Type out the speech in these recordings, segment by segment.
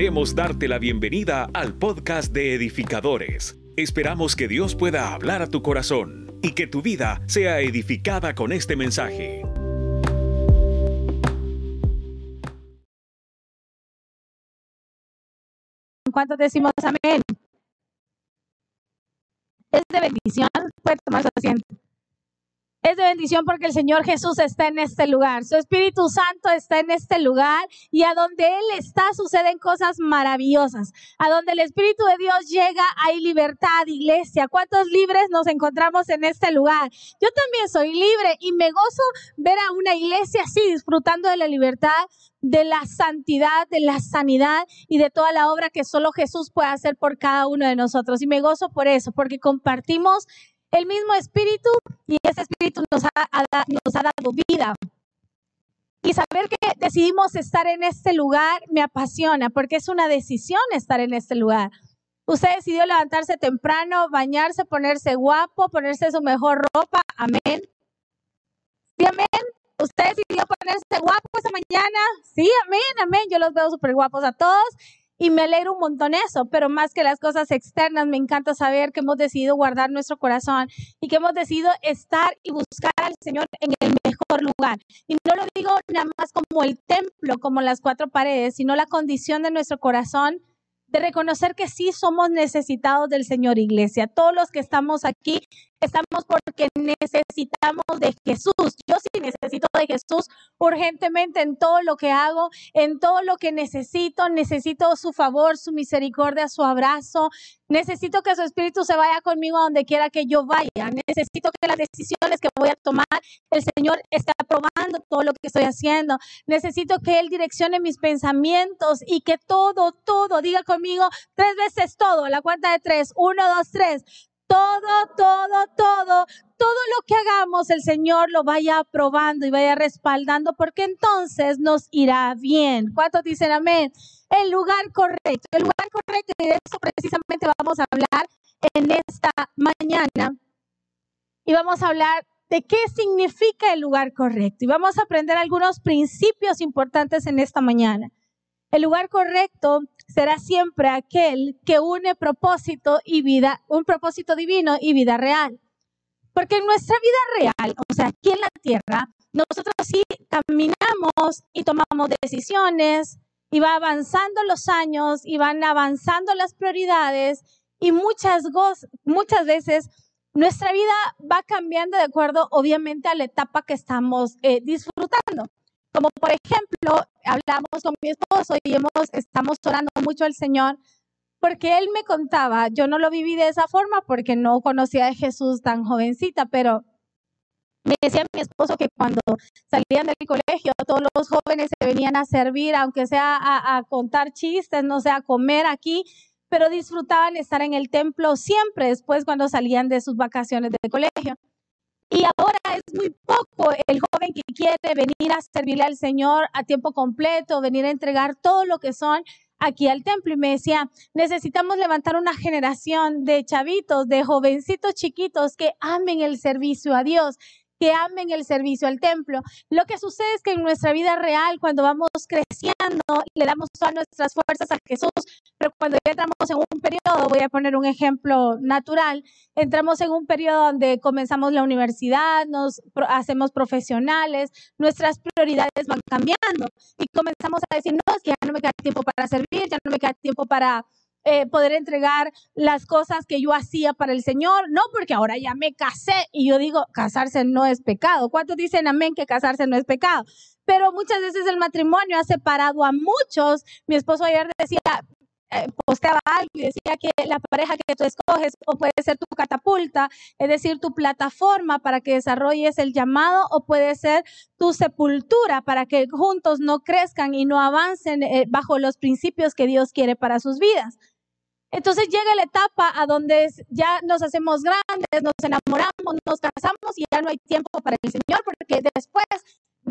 Queremos darte la bienvenida al podcast de edificadores. Esperamos que Dios pueda hablar a tu corazón y que tu vida sea edificada con este mensaje. ¿Cuántos decimos amén? Es de bendición. Puede tomar su asiento. Es de bendición porque el Señor Jesús está en este lugar. Su Espíritu Santo está en este lugar y a donde Él está suceden cosas maravillosas. A donde el Espíritu de Dios llega hay libertad, iglesia. ¿Cuántos libres nos encontramos en este lugar? Yo también soy libre y me gozo ver a una iglesia así disfrutando de la libertad, de la santidad, de la sanidad y de toda la obra que solo Jesús puede hacer por cada uno de nosotros. Y me gozo por eso, porque compartimos el mismo espíritu y ese espíritu nos ha, dado vida. Y saber que decidimos estar en este lugar me apasiona porque es una decisión estar en este lugar. Usted decidió levantarse temprano, bañarse, ponerse guapo, ponerse su mejor ropa. Amén. Sí, amén. Usted decidió ponerse guapo esa mañana. Sí, amén, amén. Yo los veo súper guapos a todos y me alegro un montón eso, pero más que las cosas externas, me encanta saber que hemos decidido guardar nuestro corazón y que hemos decidido estar y buscar al Señor en el mejor lugar. Y no lo digo nada más como el templo, como las cuatro paredes, sino la condición de nuestro corazón de reconocer que sí somos necesitados del Señor Iglesia. Todos los que estamos aquí estamos porque necesitamos de Jesús. Yo sí necesito de Jesús urgentemente en todo lo que hago, en todo lo que necesito. Necesito su favor, su misericordia, su abrazo. Necesito que su espíritu se vaya conmigo a donde quiera que yo vaya. Necesito que las decisiones que voy a tomar, el Señor esté aprobando todo lo que estoy haciendo. Necesito que Él direccione mis pensamientos y que todo, todo, diga conmigo tres veces todo, la cuenta de tres. Uno, dos, tres todo, todo, todo, todo lo que hagamos, el Señor lo vaya aprobando y vaya respaldando, porque entonces nos irá bien. ¿Cuántos dicen amén? El lugar correcto, el lugar correcto, y de eso precisamente vamos a hablar en esta mañana. Y vamos a hablar de qué significa el lugar correcto. Y vamos a aprender algunos principios importantes en esta mañana. El lugar correcto será siempre aquel que une propósito y vida, un propósito divino y vida real. Porque en nuestra vida real, o sea, aquí en la tierra, nosotros sí caminamos y tomamos decisiones, y va avanzando los años, y van avanzando las prioridades, y muchas, muchas veces nuestra vida va cambiando de acuerdo, obviamente, a la etapa que estamos eh, disfrutando. Como por ejemplo, hablamos con mi esposo y estamos orando mucho al Señor porque él me contaba, yo no lo viví de esa forma porque no conocía a Jesús tan jovencita, pero me decía mi esposo que cuando salían del colegio, todos los jóvenes se venían a servir, aunque sea a, contar chistes, no sea a comer aquí, pero disfrutaban estar en el templo siempre después cuando salían de sus vacaciones de colegio. Y ahora es muy poco el joven que quiere venir a servirle al Señor a tiempo completo, venir a entregar todo lo que son aquí al templo. Y me decía, necesitamos levantar una generación de chavitos, de jovencitos chiquitos que amen el servicio a Dios, que amen el servicio al templo. Lo que sucede es que en nuestra vida real, cuando vamos creciendo, le damos todas nuestras fuerzas a Jesús, pero cuando ya entramos en un periodo, voy a poner un ejemplo natural, entramos en un periodo donde comenzamos la universidad, nos hacemos profesionales, nuestras prioridades van cambiando y comenzamos a decir, no, que ya no me queda tiempo para servir, ya no me queda tiempo para eh, poder entregar las cosas que yo hacía para el Señor. No, porque ahora ya me casé y yo digo, casarse no es pecado. ¿Cuántos dicen amén que casarse no es pecado? Pero muchas veces el matrimonio ha separado a muchos. Mi esposo ayer decía, posteaba algo y decía que la pareja que tú escoges o puede ser tu catapulta, es decir, tu plataforma para que desarrolles el llamado o puede ser tu sepultura para que juntos no crezcan y no avancen eh, bajo los principios que Dios quiere para sus vidas. Entonces llega la etapa a donde ya nos hacemos grandes, nos enamoramos, nos casamos y ya no hay tiempo para el Señor, porque después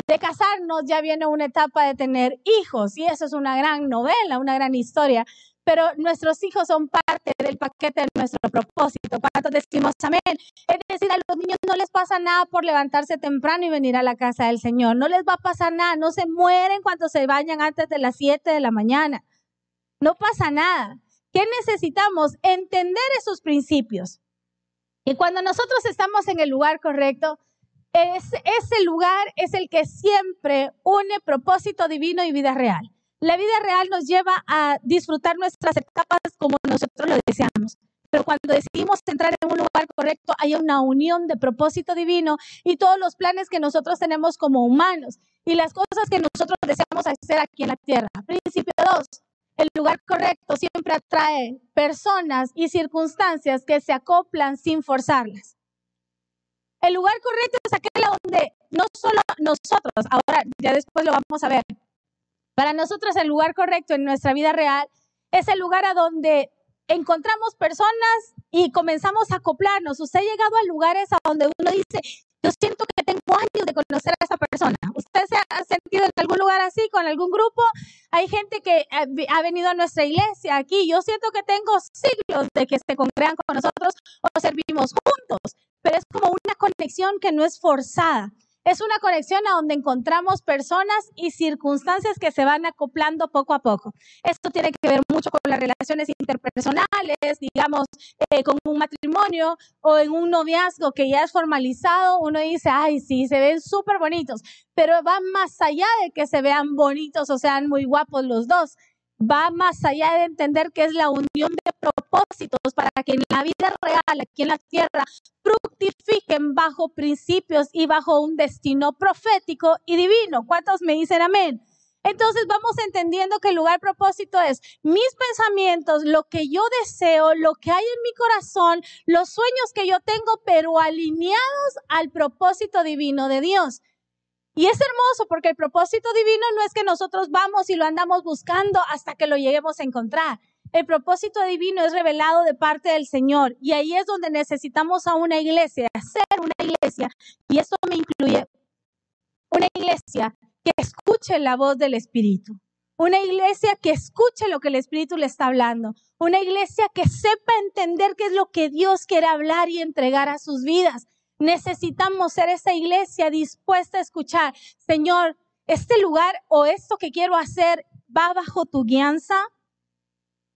de casarnos ya viene una etapa de tener hijos y eso es una gran novela, una gran historia. Pero nuestros hijos son parte del paquete de nuestro propósito. ¿Cuántos decimos amén? Es decir, a los niños no les pasa nada por levantarse temprano y venir a la casa del Señor. No les va a pasar nada. No se mueren cuando se bañan antes de las 7 de la mañana. No pasa nada. ¿Qué necesitamos? Entender esos principios. Y cuando nosotros estamos en el lugar correcto, ese lugar es el que siempre une propósito divino y vida real. La vida real nos lleva a disfrutar nuestras etapas como nosotros lo deseamos. Pero cuando decidimos entrar en un lugar correcto, hay una unión de propósito divino y todos los planes que nosotros tenemos como humanos y las cosas que nosotros deseamos hacer aquí en la tierra. Principio 2. El lugar correcto siempre atrae personas y circunstancias que se acoplan sin forzarlas. El lugar correcto es aquel donde no solo nosotros, ahora ya después lo vamos a ver, para nosotros el lugar correcto en nuestra vida real es el lugar a donde encontramos personas y comenzamos a acoplarnos. Usted ha llegado a lugares a donde uno dice, yo siento que tengo años de conocer a esa persona. ¿Usted se ha sentido en algún lugar así, con algún grupo? Hay gente que eh, ha venido a nuestra iglesia aquí. Yo siento que tengo siglos de que se congregan con nosotros o servimos juntos, pero es como una conexión que no es forzada. Es una conexión a donde encontramos personas y circunstancias que se van acoplando poco a poco. Esto tiene que ver mucho con las relaciones interpersonales, digamos, eh, con un matrimonio o en un noviazgo que ya es formalizado. Uno dice, ay, sí, se ven súper bonitos, pero va más allá de que se vean bonitos o sean muy guapos los dos va más allá de entender que es la unión de propósitos para que en la vida real, aquí en la tierra, fructifiquen bajo principios y bajo un destino profético y divino. ¿Cuántos me dicen amén? Entonces vamos entendiendo que el lugar propósito es mis pensamientos, lo que yo deseo, lo que hay en mi corazón, los sueños que yo tengo, pero alineados al propósito divino de Dios. Y es hermoso porque el propósito divino no es que nosotros vamos y lo andamos buscando hasta que lo lleguemos a encontrar. El propósito divino es revelado de parte del Señor y ahí es donde necesitamos a una iglesia, hacer una iglesia. Y eso me incluye una iglesia que escuche la voz del Espíritu. Una iglesia que escuche lo que el Espíritu le está hablando. Una iglesia que sepa entender qué es lo que Dios quiere hablar y entregar a sus vidas. Necesitamos ser esa iglesia dispuesta a escuchar, Señor, este lugar o esto que quiero hacer va bajo tu guianza.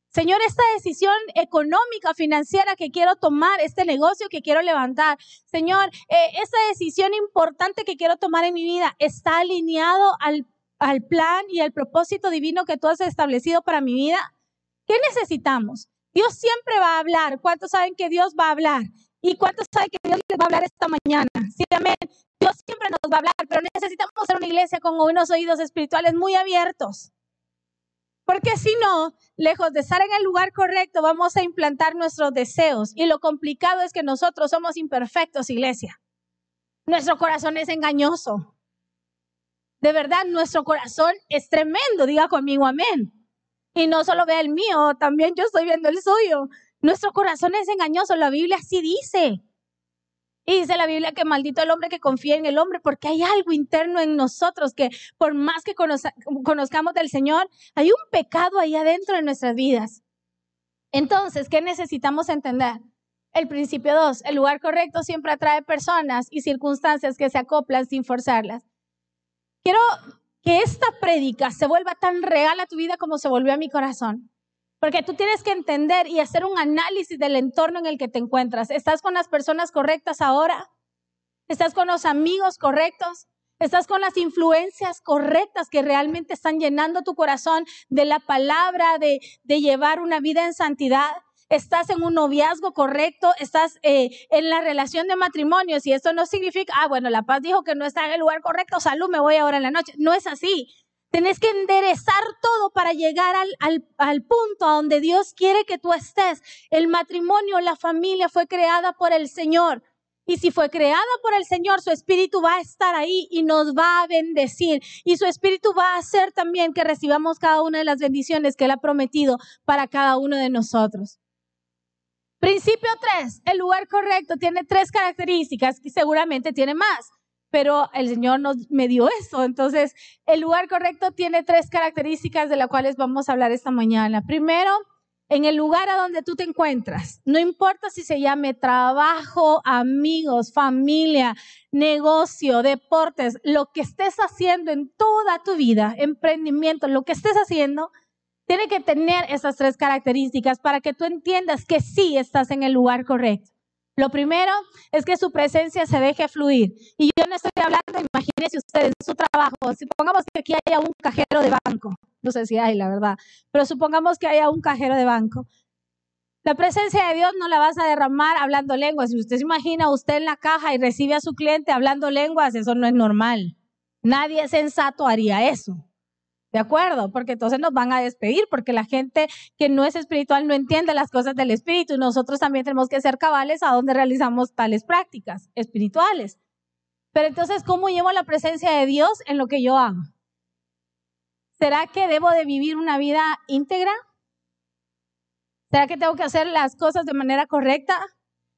Señor, esta decisión económica, financiera que quiero tomar, este negocio que quiero levantar, Señor, eh, esa decisión importante que quiero tomar en mi vida, ¿está alineado al, al plan y al propósito divino que tú has establecido para mi vida? ¿Qué necesitamos? Dios siempre va a hablar. ¿Cuántos saben que Dios va a hablar? ¿Y cuántos saben que Dios les va a hablar esta mañana? Sí, amén. Dios siempre nos va a hablar, pero necesitamos ser una iglesia con unos oídos espirituales muy abiertos. Porque si no, lejos de estar en el lugar correcto, vamos a implantar nuestros deseos. Y lo complicado es que nosotros somos imperfectos, iglesia. Nuestro corazón es engañoso. De verdad, nuestro corazón es tremendo. Diga conmigo amén. Y no solo ve el mío, también yo estoy viendo el suyo. Nuestro corazón es engañoso, la Biblia así dice. Y dice la Biblia que maldito el hombre que confía en el hombre, porque hay algo interno en nosotros que por más que conozcamos del Señor, hay un pecado ahí adentro de nuestras vidas. Entonces, ¿qué necesitamos entender? El principio 2, el lugar correcto siempre atrae personas y circunstancias que se acoplan sin forzarlas. Quiero que esta prédica se vuelva tan real a tu vida como se volvió a mi corazón. Porque tú tienes que entender y hacer un análisis del entorno en el que te encuentras. ¿Estás con las personas correctas ahora? ¿Estás con los amigos correctos? ¿Estás con las influencias correctas que realmente están llenando tu corazón de la palabra, de, llevar una vida en santidad? estás en un noviazgo correcto, estás eh, en la relación de matrimonio. Si esto no significa, ah, bueno, la paz dijo que no está en el lugar correcto, salud, me voy ahora en la noche. No es así. Tenés que enderezar todo para llegar al, al, punto a donde Dios quiere que tú estés. El matrimonio, la familia fue creada por el Señor. Y si fue creada por el Señor, su espíritu va a estar ahí y nos va a bendecir. Y su espíritu va a hacer también que recibamos cada una de las bendiciones que Él ha prometido para cada uno de nosotros. Principio 3. El lugar correcto tiene tres características y seguramente tiene más pero el Señor nos me dio eso. Entonces, el lugar correcto tiene tres características de las cuales vamos a hablar esta mañana. Primero, en el lugar a donde tú te encuentras, no importa si se llame trabajo, amigos, familia, negocio, deportes, lo que estés haciendo en toda tu vida, emprendimiento, lo que estés haciendo, tiene que tener esas tres características para que tú entiendas que sí estás en el lugar correcto. Lo primero es que su presencia se deje fluir. Y yo no estoy hablando, imagínense ustedes, su trabajo, supongamos que aquí haya un cajero de banco, no sé si hay, la verdad, pero supongamos que haya un cajero de banco. La presencia de Dios no la vas a derramar hablando lenguas. Si usted se imagina usted en la caja y recibe a su cliente hablando lenguas, eso no es normal. Nadie sensato haría eso. ¿De acuerdo? Porque entonces nos van a despedir, porque la gente que no es espiritual no entiende las cosas del espíritu nosotros también tenemos que ser cabales a donde realizamos tales prácticas espirituales. Pero entonces, ¿cómo llevo la presencia de Dios en lo que yo hago? ¿Será que debo de vivir una vida íntegra? ¿Será que tengo que hacer las cosas de manera correcta?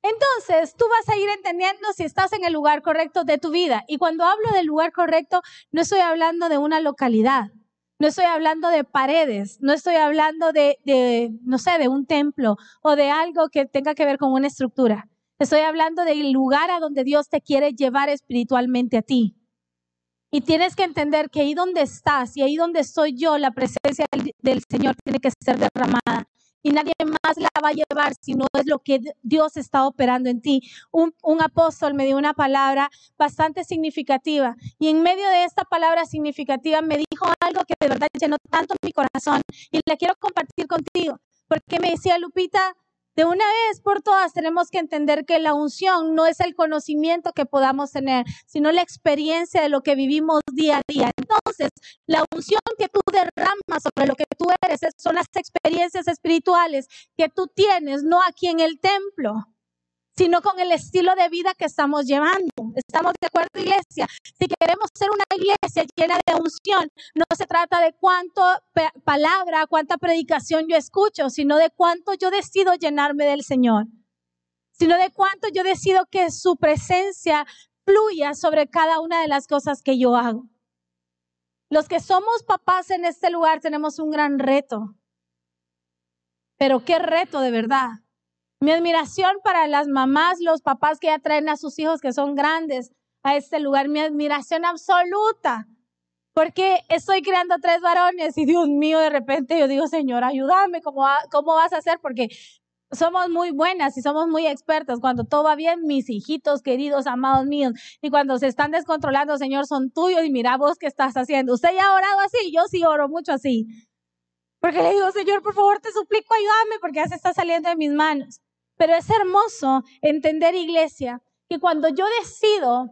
Entonces, tú vas a ir entendiendo si estás en el lugar correcto de tu vida. Y cuando hablo del lugar correcto, no estoy hablando de una localidad. No estoy hablando de paredes, no estoy hablando de, no sé, de un templo o de algo que tenga que ver con una estructura. Estoy hablando del lugar a donde Dios te quiere llevar espiritualmente a ti. Y tienes que entender que ahí donde estás y ahí donde estoy yo, la presencia del Señor tiene que ser derramada y nadie más la va a llevar si no es lo que Dios está operando en ti. Un, apóstol me dio una palabra bastante significativa y en medio de esta palabra significativa me dijo algo que de verdad llenó tanto mi corazón y la quiero compartir contigo porque me decía Lupita, de una vez por todas tenemos que entender que la unción no es el conocimiento que podamos tener, sino la experiencia de lo que vivimos día a día. Entonces, la unción que tú derramas sobre lo que tú eres son las experiencias espirituales que tú tienes, no aquí en el templo sino con el estilo de vida que estamos llevando. ¿Estamos de acuerdo, iglesia? Si queremos ser una iglesia llena de unción, no se trata de cuánto palabra, cuánta predicación yo escucho, sino de cuánto yo decido llenarme del Señor, sino de cuánto yo decido que su presencia fluya sobre cada una de las cosas que yo hago. Los que somos papás en este lugar tenemos un gran reto. Pero qué reto de verdad mi admiración para las mamás, los papás que ya traen a sus hijos que son grandes a este lugar, mi admiración absoluta. Porque estoy creando tres varones y Dios mío, de repente yo digo, Señor, ayúdame, ¿cómo, cómo vas a hacer? Porque somos muy buenas y somos muy expertas. Cuando todo va bien, mis hijitos queridos, amados míos, y cuando se están descontrolando, Señor, son tuyos y mira vos qué estás haciendo. Usted ya ha orado así, yo sí oro mucho así. Porque le digo, Señor, por favor, te suplico, ayúdame porque ya se está saliendo de mis manos. Pero es hermoso entender, iglesia, que cuando yo decido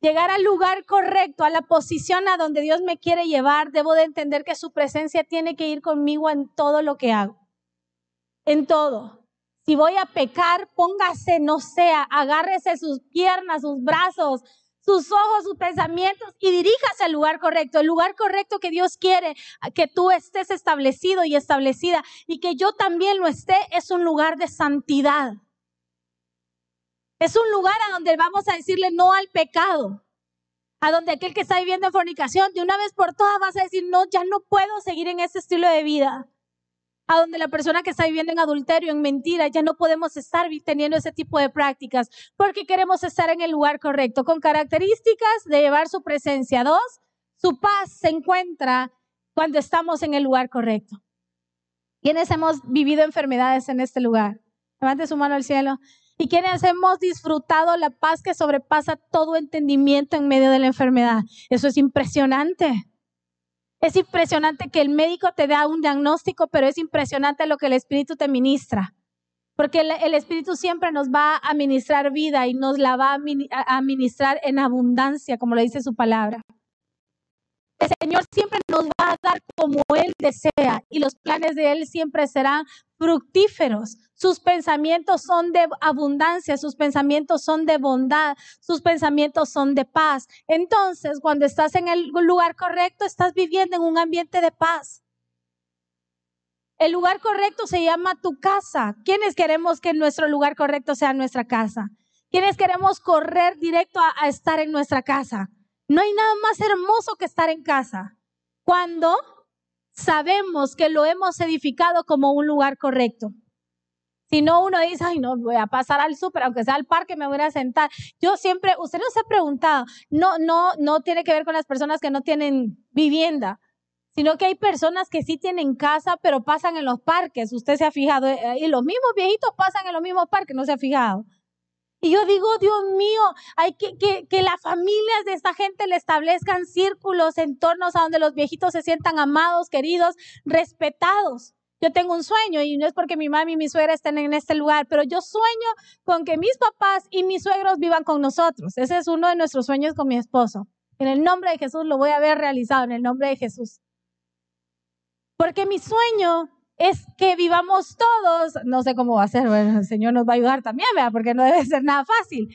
llegar al lugar correcto, a la posición a donde Dios me quiere llevar, debo de entender que su presencia tiene que ir conmigo en todo lo que hago. En todo. Si voy a pecar, póngase, no sea, agárrese sus piernas, sus brazos, sus ojos, sus pensamientos y diríjase al lugar correcto, el lugar correcto que Dios quiere que tú estés establecido y establecida y que yo también lo esté, es un lugar de santidad. Es un lugar a donde vamos a decirle no al pecado. A donde aquel que está viviendo en fornicación, de una vez por todas vas a decir, no, ya no puedo seguir en ese estilo de vida a donde la persona que está viviendo en adulterio, en mentira, ya no podemos estar teniendo ese tipo de prácticas porque queremos estar en el lugar correcto, con características de llevar su presencia. Dos, su paz se encuentra cuando estamos en el lugar correcto. ¿Quiénes hemos vivido enfermedades en este lugar? Levante su mano al cielo. ¿Y quiénes hemos disfrutado la paz que sobrepasa todo entendimiento en medio de la enfermedad? Eso es impresionante. Es impresionante que el médico te da un diagnóstico, pero es impresionante lo que el Espíritu te ministra. Porque el, Espíritu siempre nos va a ministrar vida y nos la va a ministrar en abundancia, como lo dice su palabra. El Señor siempre nos va a dar como Él desea y los planes de Él siempre serán fructíferos. Sus pensamientos son de abundancia, sus pensamientos son de bondad, sus pensamientos son de paz. Entonces, cuando estás en el lugar correcto, estás viviendo en un ambiente de paz. El lugar correcto se llama tu casa. ¿Quiénes queremos que nuestro lugar correcto sea nuestra casa? ¿Quiénes queremos correr directo a, a estar en nuestra casa? No hay nada más hermoso que estar en casa. Cuando sabemos que lo hemos edificado como un lugar correcto. Si no, uno dice, ay, no, voy a pasar al súper, aunque sea al parque, me voy a sentar. Yo siempre, usted no se ha preguntado, no, no, no tiene que ver con las personas que no tienen vivienda, sino que hay personas que sí tienen casa, pero pasan en los parques. Usted se ha fijado, eh, y los mismos viejitos pasan en los mismos parques, no se ha fijado. Y yo digo, Dios mío, hay que, que, que las familias de esta gente le establezcan círculos, entornos a donde los viejitos se sientan amados, queridos, respetados. Yo tengo un sueño y no es porque mi mamá y mi suegra estén en este lugar, pero yo sueño con que mis papás y mis suegros vivan con nosotros. Ese es uno de nuestros sueños con mi esposo. En el nombre de Jesús lo voy a ver realizado, en el nombre de Jesús. Porque mi sueño es que vivamos todos, no sé cómo va a ser, bueno, el Señor nos va a ayudar también, ¿verdad? porque no debe ser nada fácil.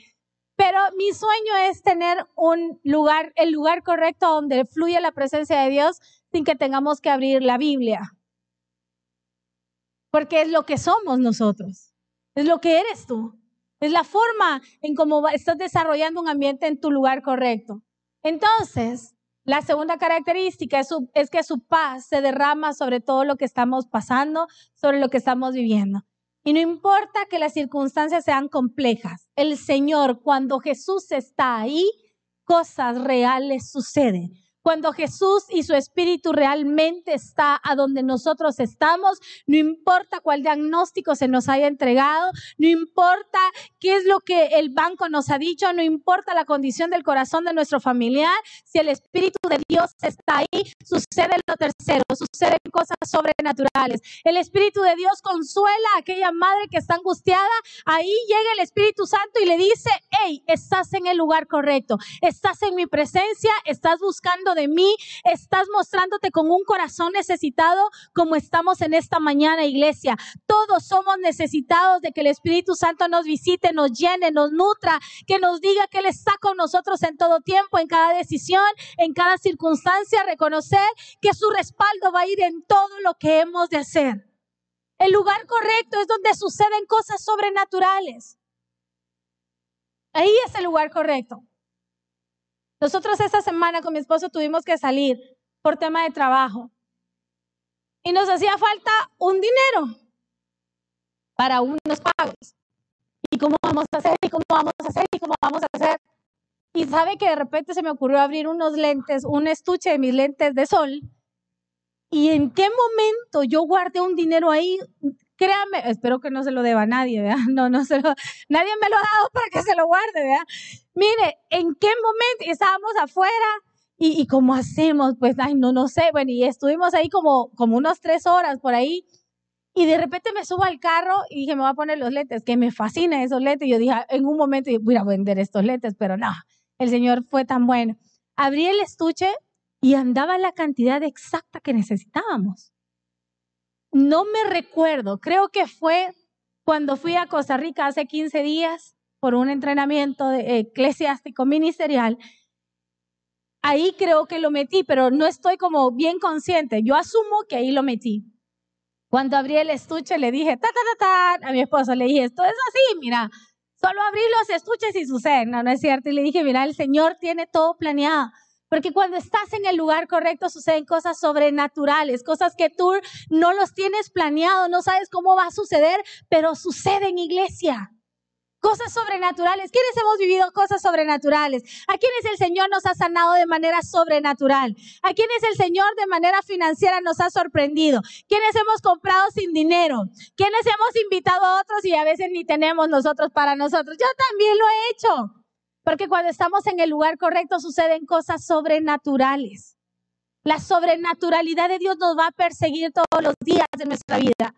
Pero mi sueño es tener un lugar, el lugar correcto donde fluya la presencia de Dios sin que tengamos que abrir la Biblia. Porque es lo que somos nosotros, es lo que eres tú, es la forma en cómo estás desarrollando un ambiente en tu lugar correcto. Entonces, la segunda característica es, que su paz se derrama sobre todo lo que estamos pasando, sobre lo que estamos viviendo. Y no importa que las circunstancias sean complejas, el Señor, cuando Jesús está ahí, cosas reales suceden. Cuando Jesús y su espíritu realmente está a donde nosotros estamos, no importa cuál diagnóstico se nos haya entregado, no importa qué es lo que el banco nos ha dicho, no importa la condición del corazón de nuestro familiar, si el espíritu de Dios está ahí, sucede lo tercero, suceden cosas sobrenaturales. El espíritu de Dios consuela a aquella madre que está angustiada, ahí llega el Espíritu Santo y le dice, hey, estás en el lugar correcto, estás en mi presencia, estás buscando de mí, estás mostrándote con un corazón necesitado como estamos en esta mañana, iglesia. Todos somos necesitados de que el Espíritu Santo nos visite, nos llene, nos nutra, que nos diga que Él está con nosotros en todo tiempo, en cada decisión, en cada circunstancia, reconocer que su respaldo va a ir en todo lo que hemos de hacer. El lugar correcto es donde suceden cosas sobrenaturales. Ahí es el lugar correcto. Nosotros esta semana con mi esposo tuvimos que salir por tema de trabajo y nos hacía falta un dinero para unos pagos. ¿Y cómo vamos a hacer? ¿Y cómo vamos a hacer? ¿Y cómo vamos a hacer? Y sabe que de repente se me ocurrió abrir unos lentes, un estuche de mis lentes de sol. ¿Y en qué momento yo guardé un dinero ahí créame, espero que no se lo deba a nadie, ¿verdad? No, no se lo, nadie me lo ha dado para que se lo guarde, ¿verdad? Mire, ¿en qué momento estábamos afuera? ¿Y, y cómo hacemos? Pues, ay, no, no sé, bueno, y estuvimos ahí como, como unas tres horas por ahí. Y de repente me subo al carro y dije, me voy a poner los lentes, que me fascinan esos lentes. Y yo dije, en un momento voy a vender estos lentes, pero no, el Señor fue tan bueno. Abrí el estuche y andaba la cantidad exacta que necesitábamos no me recuerdo, creo que fue cuando fui a Costa Rica hace 15 días por un entrenamiento eclesiástico ministerial. Ahí creo que lo metí, pero no estoy como bien consciente. Yo asumo que ahí lo metí. Cuando abrí el estuche le dije, ta, ta, ta, ta, a mi esposo le dije, esto es así, mira, solo abrí los estuches y sucede. No, no es cierto. Y le dije, mira, el Señor tiene todo planeado. Porque cuando estás en el lugar correcto suceden cosas sobrenaturales, cosas que tú no los tienes planeado, no sabes cómo va a suceder, pero suceden, iglesia. Cosas sobrenaturales. ¿Quiénes hemos vivido cosas sobrenaturales? ¿A quiénes el Señor nos ha sanado de manera sobrenatural? ¿A quiénes el Señor de manera financiera nos ha sorprendido? ¿Quiénes hemos comprado sin dinero? ¿Quiénes hemos invitado a otros y a veces ni tenemos nosotros para nosotros? Yo también lo he hecho. Porque cuando estamos en el lugar correcto suceden cosas sobrenaturales. La sobrenaturalidad de Dios nos va a perseguir todos los días de nuestra vida.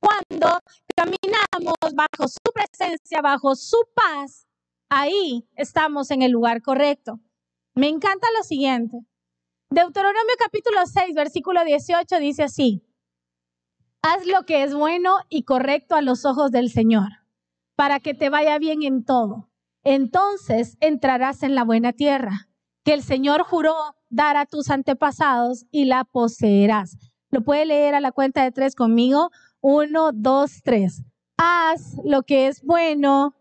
Cuando caminamos bajo su presencia, bajo su paz, ahí estamos en el lugar correcto. Me encanta lo siguiente. Deuteronomio capítulo 6, versículo 18 dice así. Haz lo que es bueno y correcto a los ojos del Señor, para que te vaya bien en todo entonces entrarás en la buena tierra que el Señor juró dar a tus antepasados y la poseerás. Lo puede leer a la cuenta de tres conmigo. Uno, dos, tres. Haz lo que es bueno.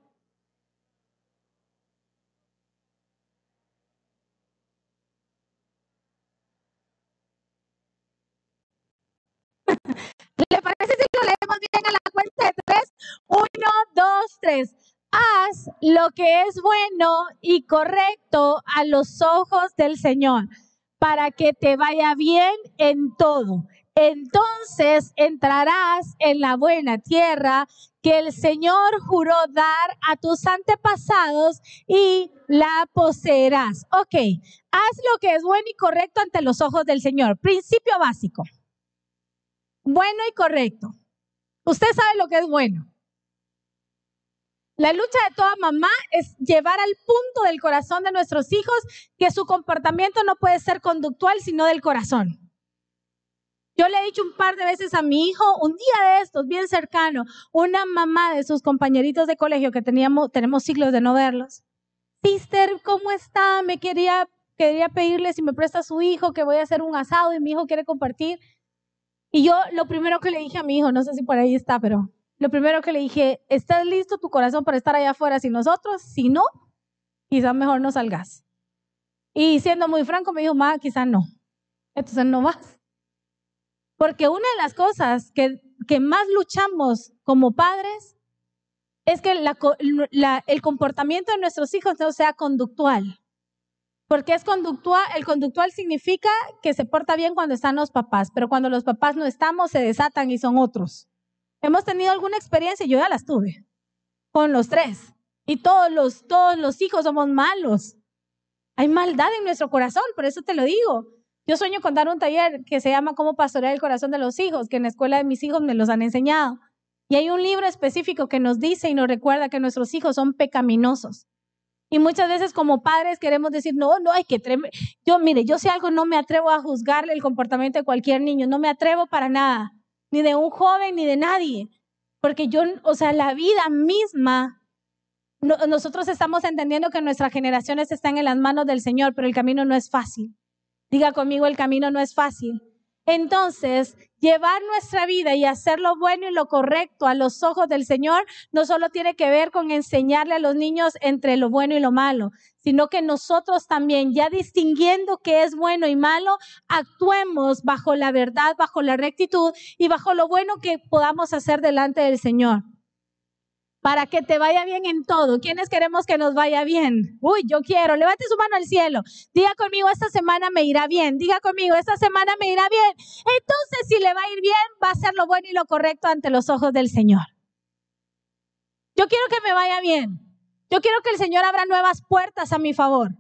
¿Le parece si lo leemos bien a la cuenta de tres? Uno, dos, tres haz lo que es bueno y correcto a los ojos del Señor, para que te vaya bien en todo. Entonces entrarás en la buena tierra que el Señor juró dar a tus antepasados y la poseerás. Ok, haz lo que es bueno y correcto ante los ojos del Señor. Principio básico. Bueno y correcto. Usted sabe lo que es bueno. La lucha de toda mamá es llevar al punto del corazón de nuestros hijos que su comportamiento no puede ser conductual, sino del corazón. Yo le he dicho un par de veces a mi hijo, un día de estos, bien cercano, una mamá de sus compañeritos de colegio que teníamos, tenemos siglos de no verlos. Sister, ¿cómo está? Me quería, quería pedirle si me presta su hijo, que voy a hacer un asado y mi hijo quiere compartir. Y yo lo primero que le dije a mi hijo, no sé si por ahí está, pero lo primero que le dije, ¿estás listo tu corazón para estar allá afuera sin nosotros? Si no, quizás mejor no salgas. Y siendo muy franco, me dijo, ma, quizás no. Entonces no vas. Porque una de las cosas que, más luchamos como padres es que el comportamiento de nuestros hijos no sea conductual. Porque es conductual, el conductual significa que se porta bien cuando están los papás, pero cuando los papás no estamos se desatan y son otros. Hemos tenido alguna experiencia, yo ya las tuve, con los tres. Y todos los, todos los hijos somos malos. Hay maldad en nuestro corazón, por eso te lo digo. Yo sueño con dar un taller que se llama Cómo pastorear el corazón de los hijos, que en la escuela de mis hijos me los han enseñado. Y hay un libro específico que nos dice y nos recuerda que nuestros hijos son pecaminosos. Y muchas veces como padres queremos decir, no, no, hay que... Yo, mire, yo sé algo, no me atrevo a juzgarle el comportamiento de cualquier niño, no me atrevo para nada, ni de un joven, ni de nadie. Porque yo, o sea, la vida misma, nosotros estamos entendiendo que nuestras generaciones están en las manos del Señor, pero el camino no es fácil. Diga conmigo, el camino no es fácil. Entonces, llevar nuestra vida y hacer lo bueno y lo correcto a los ojos del Señor no solo tiene que ver con enseñarle a los niños entre lo bueno y lo malo, sino que nosotros también, ya distinguiendo qué es bueno y malo, actuemos bajo la verdad, bajo la rectitud y bajo lo bueno que podamos hacer delante del Señor para que te vaya bien en todo. ¿Quiénes queremos que nos vaya bien? Uy, yo quiero. Levante su mano al cielo. Diga conmigo, esta semana me irá bien. Diga conmigo, esta semana me irá bien. Entonces, si le va a ir bien, va a ser lo bueno y lo correcto ante los ojos del Señor. Yo quiero que me vaya bien. Yo quiero que el Señor abra nuevas puertas a mi favor.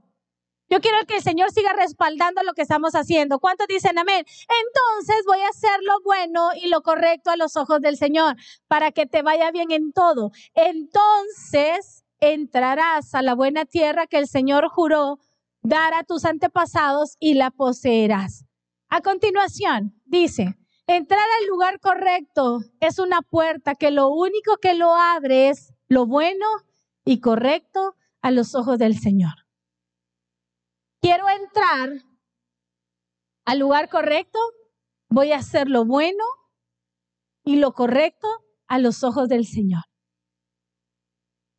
Yo quiero que el Señor siga respaldando lo que estamos haciendo. ¿Cuántos dicen amén? Entonces voy a hacer lo bueno y lo correcto a los ojos del Señor para que te vaya bien en todo. Entonces entrarás a la buena tierra que el Señor juró dar a tus antepasados y la poseerás. A continuación, dice, entrar al lugar correcto es una puerta que lo único que lo abre es lo bueno y correcto a los ojos del Señor quiero entrar al lugar correcto, voy a hacer lo bueno y lo correcto a los ojos del Señor.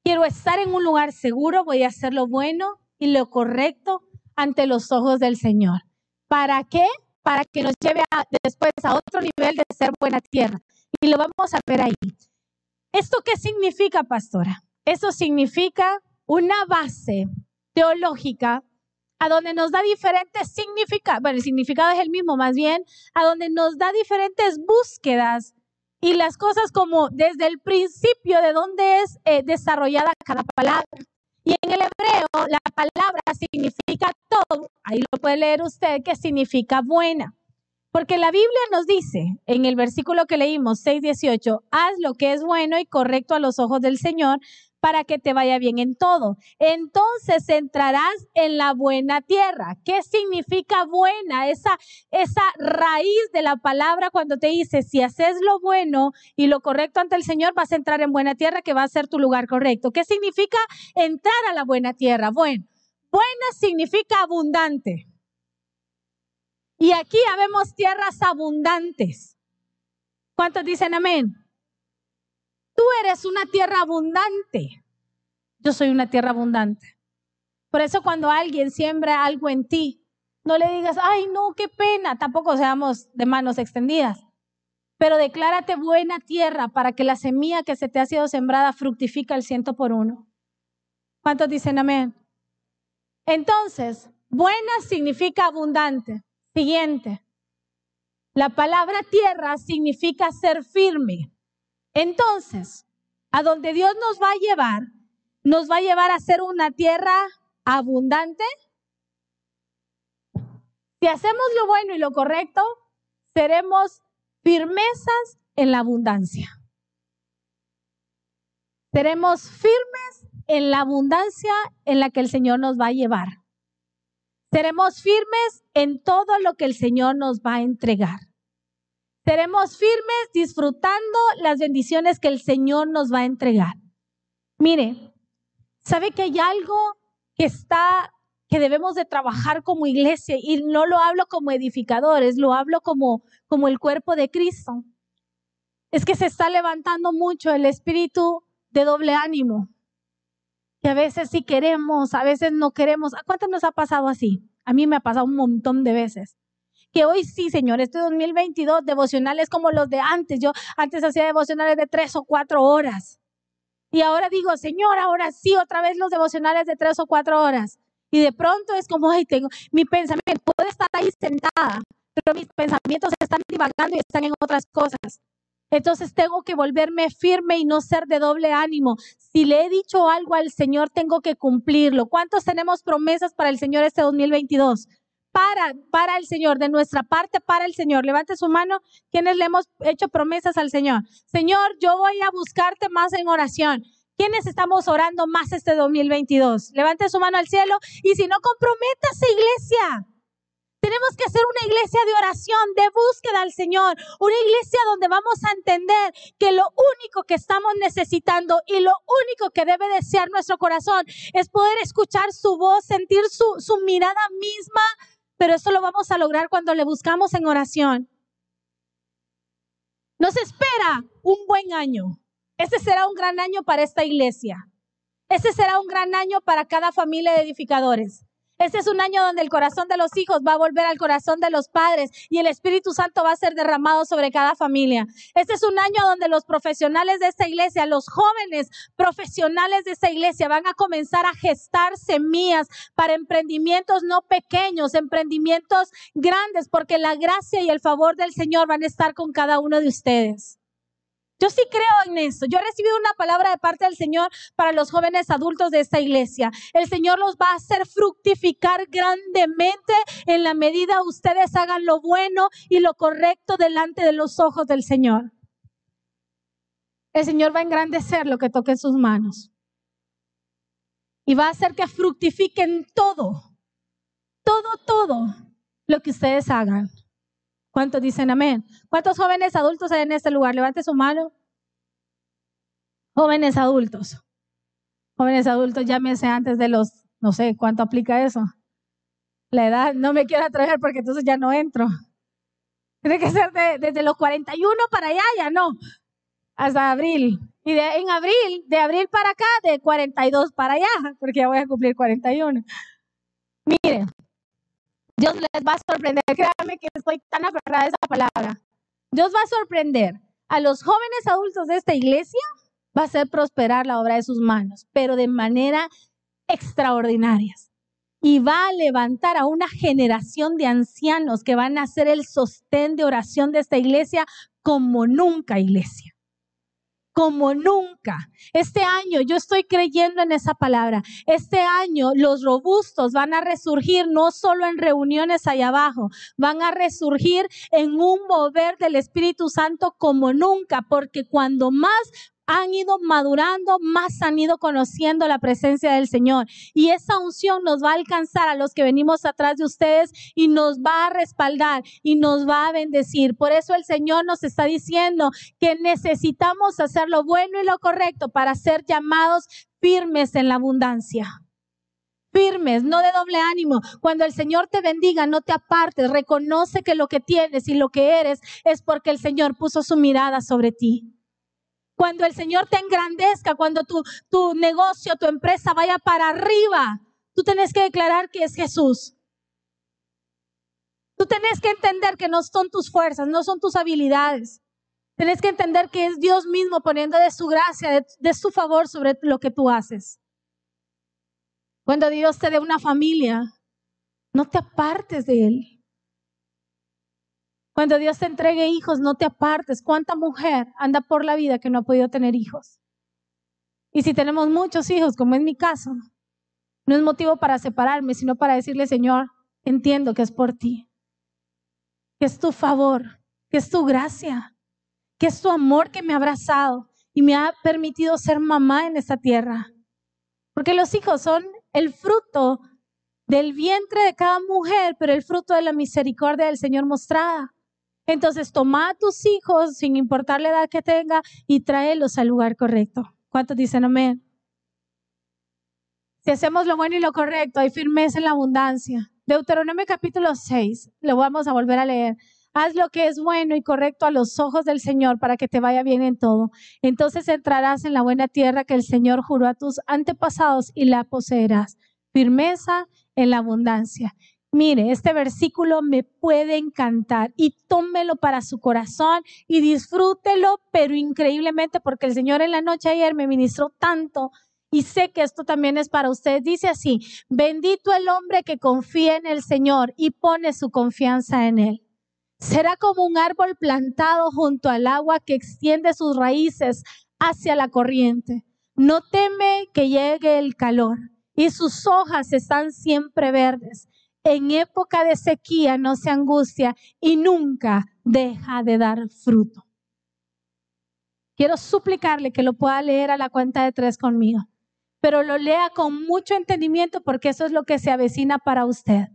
Quiero estar en un lugar seguro, voy a hacer lo bueno y lo correcto ante los ojos del Señor. ¿Para qué? Para que nos lleve después a otro nivel de ser buena tierra. Y lo vamos a ver ahí. ¿Esto qué significa, pastora? Eso significa una base teológica a donde nos da diferentes significados, bueno, el significado es el mismo más bien, a donde nos da diferentes búsquedas y las cosas como desde el principio de dónde es eh, desarrollada cada palabra. Y en el hebreo la palabra significa todo, ahí lo puede leer usted, que significa buena. Porque la Biblia nos dice en el versículo que leímos, 6.18, haz lo que es bueno y correcto a los ojos del Señor, para que te vaya bien en todo. Entonces entrarás en la buena tierra. ¿Qué significa buena? Esa, esa raíz de la palabra cuando te dice, si haces lo bueno y lo correcto ante el Señor, vas a entrar en buena tierra que va a ser tu lugar correcto. ¿Qué significa entrar a la buena tierra? Bueno, buena significa abundante. Y aquí habemos tierras abundantes. ¿Cuántos dicen amén? Tú eres una tierra abundante. Yo soy una tierra abundante. Por eso cuando alguien siembra algo en ti, no le digas, ay, no, qué pena. Tampoco seamos de manos extendidas. Pero declárate buena tierra para que la semilla que se te ha sido sembrada fructifique al ciento por uno. ¿Cuántos dicen amén? Entonces, Buena significa abundante. Siguiente. La palabra tierra significa ser firme. Entonces, a donde Dios nos va a llevar, nos va a llevar a ser una tierra abundante. Si hacemos lo bueno y lo correcto, seremos firmezas en la abundancia. Seremos firmes en la abundancia en la que el Señor nos va a llevar. Seremos firmes en todo lo que el Señor nos va a entregar. Seremos firmes disfrutando las bendiciones que el Señor nos va a entregar. Mire, ¿sabe que hay algo que está que debemos de trabajar como iglesia y no lo hablo como edificadores, lo hablo como como el cuerpo de Cristo? Es que se está levantando mucho el espíritu de doble ánimo. Que a veces sí queremos, a veces no queremos. ¿A cuánto nos ha pasado así? A mí me ha pasado un montón de veces. Que hoy sí, Señor, este 2022, devocionales como los de antes. Yo antes hacía devocionales de tres o cuatro horas. Y ahora digo, Señor, ahora sí, otra vez los devocionales de tres o cuatro horas. Y de pronto es como, ay, tengo, mi pensamiento puede estar ahí sentada, pero mis pensamientos están divagando y están en otras cosas. Entonces tengo que volverme firme y no ser de doble ánimo. Si le he dicho algo al Señor, tengo que cumplirlo. ¿Cuántos tenemos promesas para el Señor este 2022? Para, para el Señor, de nuestra parte, para el Señor. Levante su mano, quienes le hemos hecho promesas al Señor. Señor, yo voy a buscarte más en oración. ¿Quiénes estamos orando más este 2022? Levante su mano al cielo y si no, comprométase, iglesia. Tenemos que hacer una iglesia de oración, de búsqueda al Señor, una iglesia donde vamos a entender que lo único que estamos necesitando y lo único que debe desear nuestro corazón es poder escuchar su voz, sentir su, su mirada misma, pero eso lo vamos a lograr cuando le buscamos en oración. Nos espera un buen año. Este será un gran año para esta iglesia. Este será un gran año para cada familia de edificadores. Este es un año donde el corazón de los hijos va a volver al corazón de los padres y el Espíritu Santo va a ser derramado sobre cada familia. Este es un año donde los profesionales de esta iglesia, los jóvenes profesionales de esta iglesia van a comenzar a gestar semillas para emprendimientos no pequeños, emprendimientos grandes, porque la gracia y el favor del Señor van a estar con cada uno de ustedes. Yo sí creo en eso. Yo he recibido una palabra de parte del Señor para los jóvenes adultos de esta iglesia. El Señor los va a hacer fructificar grandemente en la medida ustedes hagan lo bueno y lo correcto delante de los ojos del Señor. El Señor va a engrandecer lo que toque en sus manos. Y va a hacer que fructifiquen todo, todo, todo lo que ustedes hagan. ¿Cuántos dicen amén? ¿Cuántos jóvenes adultos hay en este lugar? Levante su mano. Jóvenes adultos. Jóvenes adultos, llámese antes de los, no sé, ¿cuánto aplica eso? La edad, no me quiero atrever porque entonces ya no entro. Tiene que ser desde los 41 para allá, ya no. Hasta abril. Y de, en abril, de abril para acá, de 42 para allá, porque ya voy a cumplir 41. Miren, Dios les va a sorprender. Créanme que estoy tan aferrada a esa palabra. Dios va a sorprender a los jóvenes adultos de esta iglesia, va a hacer prosperar la obra de sus manos, pero de manera extraordinaria. Y va a levantar a una generación de ancianos que van a ser el sostén de oración de esta iglesia como nunca iglesia como nunca. Este año yo estoy creyendo en esa palabra. Este año los robustos van a resurgir no solo en reuniones allá abajo, van a resurgir en un mover del Espíritu Santo como nunca, porque cuando más han ido madurando, más han ido conociendo la presencia del Señor. Y esa unción nos va a alcanzar a los que venimos atrás de ustedes y nos va a respaldar y nos va a bendecir. Por eso el Señor nos está diciendo que necesitamos hacer lo bueno y lo correcto para ser llamados firmes en la abundancia firmes, no de doble ánimo. Cuando el Señor te bendiga, no te apartes, reconoce que lo que tienes y lo que eres es porque el Señor puso su mirada sobre ti. Cuando el Señor te engrandezca, cuando tu, tu negocio, tu empresa vaya para arriba, tú tienes que declarar que es Jesús. Tú tienes que entender que no son tus fuerzas, no son tus habilidades. Tienes que entender que es Dios mismo poniendo de su gracia, de, de, su favor sobre lo que tú haces. Cuando Dios te dé una familia, No te apartes de Él. Cuando Dios te entregue hijos, no te apartes. ¿Cuánta mujer anda por la vida que no ha podido tener hijos? Y si tenemos muchos hijos, como es mi caso, no es motivo para separarme, sino para decirle, Señor, entiendo que es por ti, que es tu favor, que es tu gracia, que es tu amor que me ha abrazado y me ha permitido ser mamá en esta tierra. Porque los hijos son el fruto del vientre de cada mujer, pero el fruto de la misericordia del Señor mostrada. Entonces, toma a tus hijos, sin importar la edad que tenga, y tráelos al lugar correcto. ¿Cuántos dicen amén? Si hacemos lo bueno y lo correcto, hay firmeza en la abundancia. Deuteronomio capítulo 6, lo vamos a volver a leer. Haz lo que es bueno y correcto a los ojos del Señor para que te vaya bien en todo. Entonces entrarás en la buena tierra que el Señor juró a tus antepasados y la poseerás. Firmeza en la abundancia. Mire, este versículo me puede encantar y tómelo para su corazón y disfrútelo, pero increíblemente porque el Señor en la noche ayer me ministró tanto y sé que esto también es para usted. Dice así, bendito el hombre que confía en el Señor y pone su confianza en Él. Será como un árbol plantado junto al agua que extiende sus raíces hacia la corriente. No teme que llegue el calor y sus hojas están siempre verdes. En época de sequía no se angustia y nunca deja de dar fruto. Quiero suplicarle que lo pueda leer a la cuenta de tres conmigo, pero lo lea con mucho entendimiento porque eso es lo que se avecina para usted.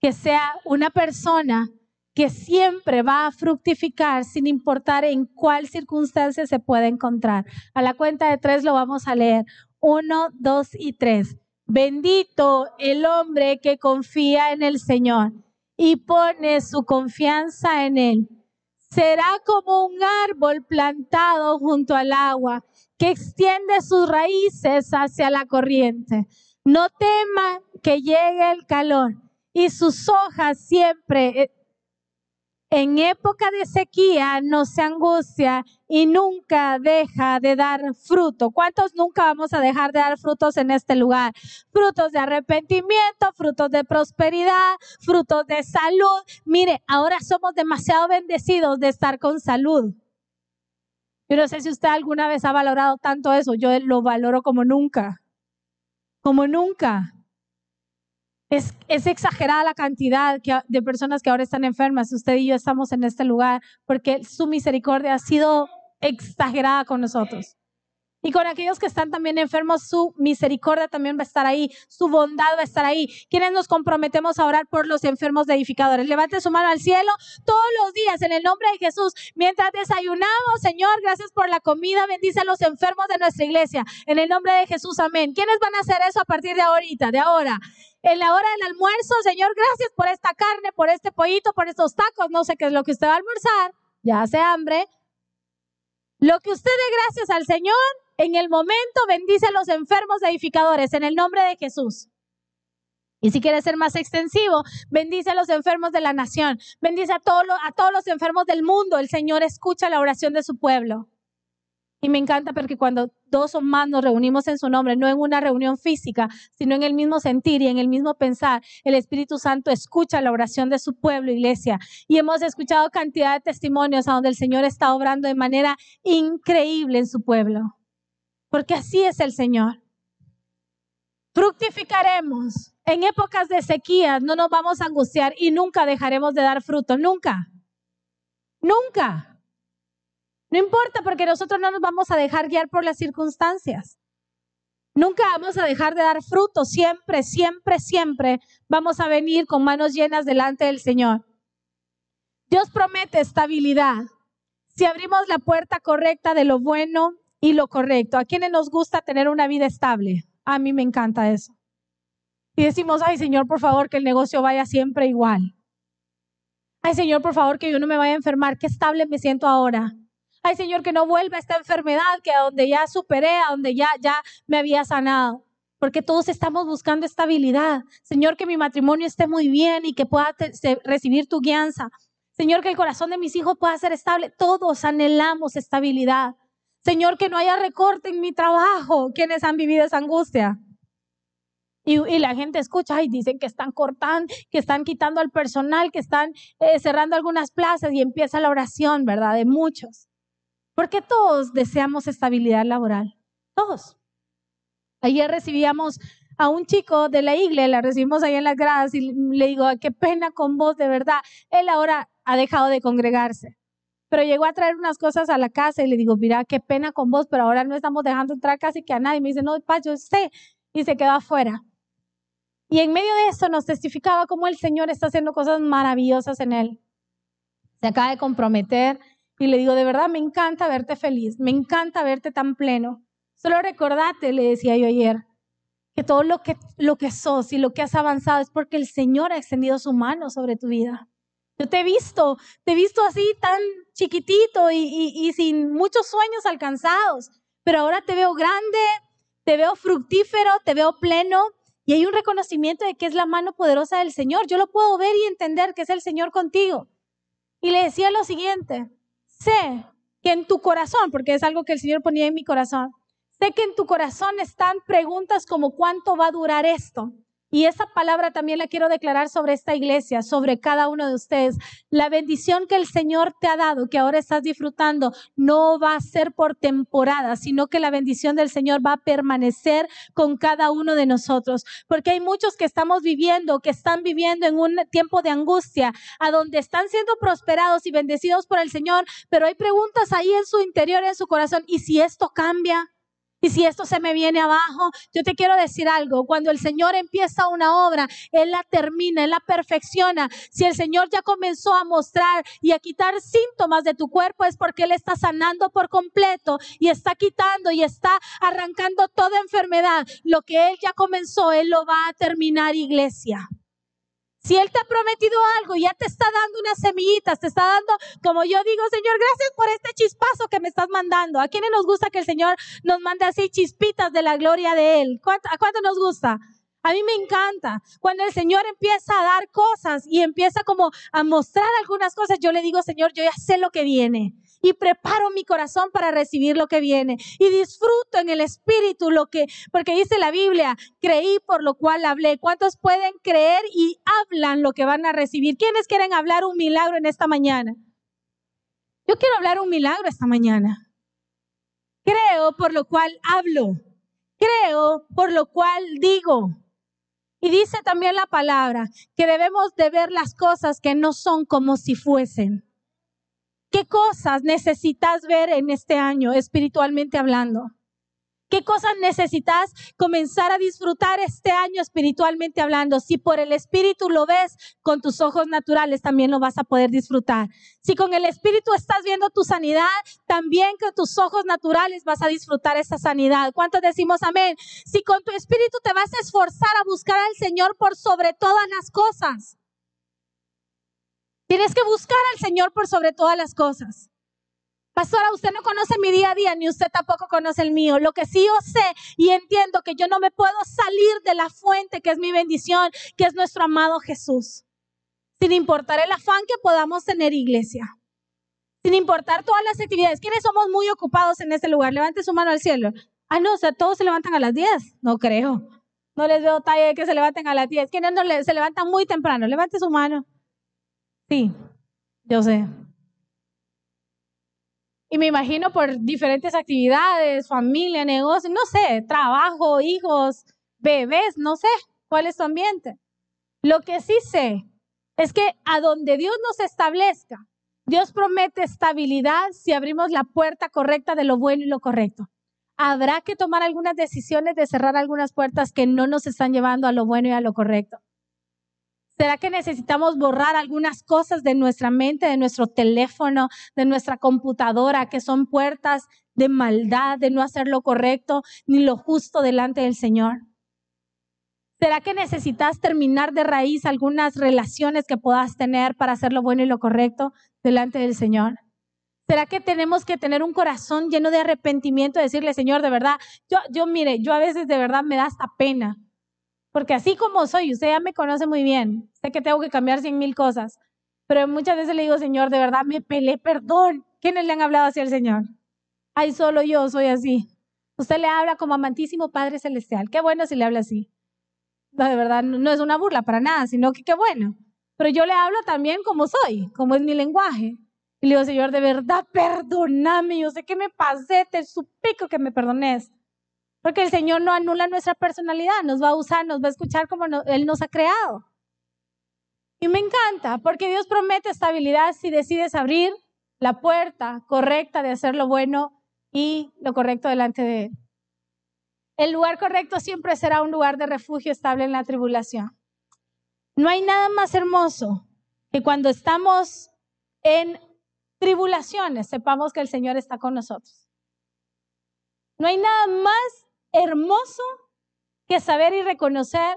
Que sea una persona que siempre va a fructificar sin importar en cuál circunstancia se puede encontrar. A la cuenta de tres lo vamos a leer. Uno, dos y tres. Bendito el hombre que confía en el Señor y pone su confianza en Él. Será como un árbol plantado junto al agua que extiende sus raíces hacia la corriente. No tema que llegue el calor y sus hojas siempre eh, en época de sequía no se angustia y nunca deja de dar fruto. ¿Cuántos nunca vamos a dejar de dar frutos en este lugar? Frutos de arrepentimiento, frutos de prosperidad, frutos de salud. Mire, ahora somos demasiado bendecidos de estar con salud. Yo no sé si usted alguna vez ha valorado tanto eso. Yo lo valoro como nunca. Como nunca. Es, exagerada la cantidad de personas que ahora están enfermas. Usted y yo estamos en este lugar porque su misericordia ha sido exagerada con nosotros. Y con aquellos que están también enfermos, su misericordia también va a estar ahí, su bondad va a estar ahí. Quienes nos comprometemos a orar por los enfermos de edificadores. Levante su mano al cielo todos los días en el nombre de Jesús. Mientras desayunamos, Señor, gracias por la comida. Bendice a los enfermos de nuestra iglesia. En el nombre de Jesús, amén. ¿Quiénes van a hacer eso a partir de ahorita, de ahora? en la hora del almuerzo, Señor, gracias por esta carne, por este pollito, por estos tacos, no sé qué es lo que usted va a almorzar, ya hace hambre. Lo que usted dé gracias al Señor, en el momento bendice a los enfermos edificadores, en el nombre de Jesús. Y si quiere ser más extensivo, bendice a los enfermos de la nación, bendice a, a todos los enfermos del mundo. El Señor escucha la oración de su pueblo. Y me encanta porque cuando dos o más nos reunimos en su nombre, no en una reunión física, sino en el mismo sentir y en el mismo pensar, el Espíritu Santo escucha la oración de su pueblo, iglesia. Y hemos escuchado cantidad de testimonios a donde el Señor está obrando de manera increíble en su pueblo. Porque así es el Señor. Fructificaremos. En épocas de sequía no nos vamos a angustiar y nunca dejaremos de dar fruto. Nunca. Nunca. No importa porque nosotros no nos vamos a dejar guiar por las circunstancias. Nunca vamos a dejar de dar fruto. Siempre, siempre, siempre vamos a venir con manos llenas delante del Señor. Dios promete estabilidad. Si abrimos la puerta correcta de lo bueno y lo correcto. ¿A quienes nos gusta tener una vida estable? A mí me encanta eso. Y decimos, ay Señor, por favor, que el negocio vaya siempre igual. Ay Señor, por favor, que yo no me vaya a enfermar. Qué estable me siento ahora. Ay, Señor, que no vuelva esta enfermedad, que a donde ya superé, a donde ya, ya me había sanado. Porque todos estamos buscando estabilidad. Señor, que mi matrimonio esté muy bien y que pueda recibir tu guianza. Señor, que el corazón de mis hijos pueda ser estable. Todos anhelamos estabilidad. Señor, que no haya recorte en mi trabajo. ¿Quiénes han vivido esa angustia? Y, la gente escucha y dicen que están cortando, que están quitando al personal, que están eh, cerrando algunas plazas y empieza la oración, ¿verdad? De muchos. Porque todos deseamos estabilidad laboral. Todos. Ayer recibíamos a un chico de la iglesia, la recibimos ahí en las gradas y le digo, qué pena con vos, de verdad. Él ahora ha dejado de congregarse. Pero llegó a traer unas cosas a la casa y le digo, mira, qué pena con vos, pero ahora no estamos dejando entrar casi que a nadie. Me dice, no, pa, yo sé. Y se quedó afuera. Y en medio de eso nos testificaba cómo el Señor está haciendo cosas maravillosas en él. Se acaba de comprometer y le digo, de verdad, me encanta verte feliz, me encanta verte tan pleno. Solo recordate, le decía yo ayer, que todo lo que, lo que sos y lo que has avanzado es porque el Señor ha extendido su mano sobre tu vida. Yo te he visto, te he visto así tan chiquitito y, y sin muchos sueños alcanzados, pero ahora te veo grande, te veo fructífero, te veo pleno y hay un reconocimiento de que es la mano poderosa del Señor. Yo lo puedo ver y entender que es el Señor contigo. Y le decía lo siguiente, sé que en tu corazón, porque es algo que el Señor ponía en mi corazón, sé que en tu corazón están preguntas como cuánto va a durar esto. Y esa palabra también la quiero declarar sobre esta iglesia, sobre cada uno de ustedes. La bendición que el Señor te ha dado, que ahora estás disfrutando, no va a ser por temporada, sino que la bendición del Señor va a permanecer con cada uno de nosotros. Porque hay muchos que estamos viviendo, que están viviendo en un tiempo de angustia, a donde están siendo prosperados y bendecidos por el Señor, pero hay preguntas ahí en su interior, en su corazón. ¿Y si esto cambia? Y si esto se me viene abajo, yo te quiero decir algo. Cuando el Señor empieza una obra, Él la termina, Él la perfecciona. Si el Señor ya comenzó a mostrar y a quitar síntomas de tu cuerpo, es porque Él está sanando por completo y está quitando y está arrancando toda enfermedad. Lo que Él ya comenzó, Él lo va a terminar, iglesia. Si Él te ha prometido algo, ya te está dando unas semillitas, te está dando, como yo digo, Señor, gracias por este chispazo que me estás mandando. ¿A quiénes nos gusta que el Señor nos mande así chispitas de la gloria de Él? ¿A cuánto nos gusta? A mí me encanta cuando el Señor empieza a dar cosas y empieza como a mostrar algunas cosas. Yo le digo, Señor, yo ya sé lo que viene y preparo mi corazón para recibir lo que viene y disfruto en el espíritu lo que, porque dice la Biblia, creí por lo cual hablé. ¿Cuántos pueden creer y hablan lo que van a recibir? ¿Quiénes quieren hablar un milagro en esta mañana? Yo quiero hablar un milagro esta mañana. Creo por lo cual hablo. Creo por lo cual digo. Y dice también la palabra que debemos de ver las cosas que no son como si fuesen. ¿Qué cosas necesitas ver en este año espiritualmente hablando? ¿Qué cosas necesitas comenzar a disfrutar este año espiritualmente hablando? Si por el Espíritu lo ves con tus ojos naturales, también lo vas a poder disfrutar. Si con el Espíritu estás viendo tu sanidad, también con tus ojos naturales vas a disfrutar esa sanidad. ¿Cuántos decimos amén? Si con tu Espíritu te vas a esforzar a buscar al Señor por sobre todas las cosas. Tienes que buscar al Señor por sobre todas las cosas. Pastora, usted no conoce mi día a día, ni usted tampoco conoce el mío. Lo que sí yo sé y entiendo que yo no me puedo salir de la fuente que es mi bendición, que es nuestro amado Jesús. Sin importar el afán que podamos tener iglesia. Sin importar todas las actividades. ¿Quiénes somos muy ocupados en este lugar? Levante su mano al cielo. Ah, no, o sea, todos se levantan a las 10. No creo. No les veo talla de que se levanten a las 10. ¿Quiénes no se levantan muy temprano? Levante su mano. Sí, yo sé. Y me imagino por diferentes actividades, familia, negocio, no sé, trabajo, hijos, bebés, no sé cuál es tu ambiente. Lo que sí sé es que a donde Dios nos establezca, Dios promete estabilidad si abrimos la puerta correcta de lo bueno y lo correcto. Habrá que tomar algunas decisiones de cerrar algunas puertas que no nos están llevando a lo bueno y a lo correcto. ¿Será que necesitamos borrar algunas cosas de nuestra mente, de nuestro teléfono, de nuestra computadora, que son puertas de maldad, de no hacer lo correcto ni lo justo delante del Señor? ¿Será que necesitas terminar de raíz algunas relaciones que puedas tener para hacer lo bueno y lo correcto delante del Señor? ¿Será que tenemos que tener un corazón lleno de arrepentimiento, decirle, Señor, de verdad, yo, yo mire, yo a veces de verdad me da hasta pena porque así como soy, usted ya me conoce muy bien, sé que tengo que cambiar cien mil cosas, pero muchas veces le digo, Señor, de verdad me pelé, perdón. ¿Quiénes le han hablado así al Señor? Ay, solo yo soy así. Usted le habla como amantísimo Padre Celestial. Qué bueno si le habla así. No, de verdad, no es una burla para nada, sino que qué bueno. Pero yo le hablo también como soy, como es mi lenguaje. Y le digo, Señor, de verdad, perdóname. Yo sé que me pasé, te suplico que me perdones. Porque el Señor no anula nuestra personalidad, nos va a usar, nos va a escuchar como Él nos ha creado. Y me encanta, porque Dios promete estabilidad si decides abrir la puerta correcta de hacer lo bueno y lo correcto delante de Él. El lugar correcto siempre será un lugar de refugio estable en la tribulación. No hay nada más hermoso que cuando estamos en tribulaciones sepamos que el Señor está con nosotros. No hay nada más hermoso que saber y reconocer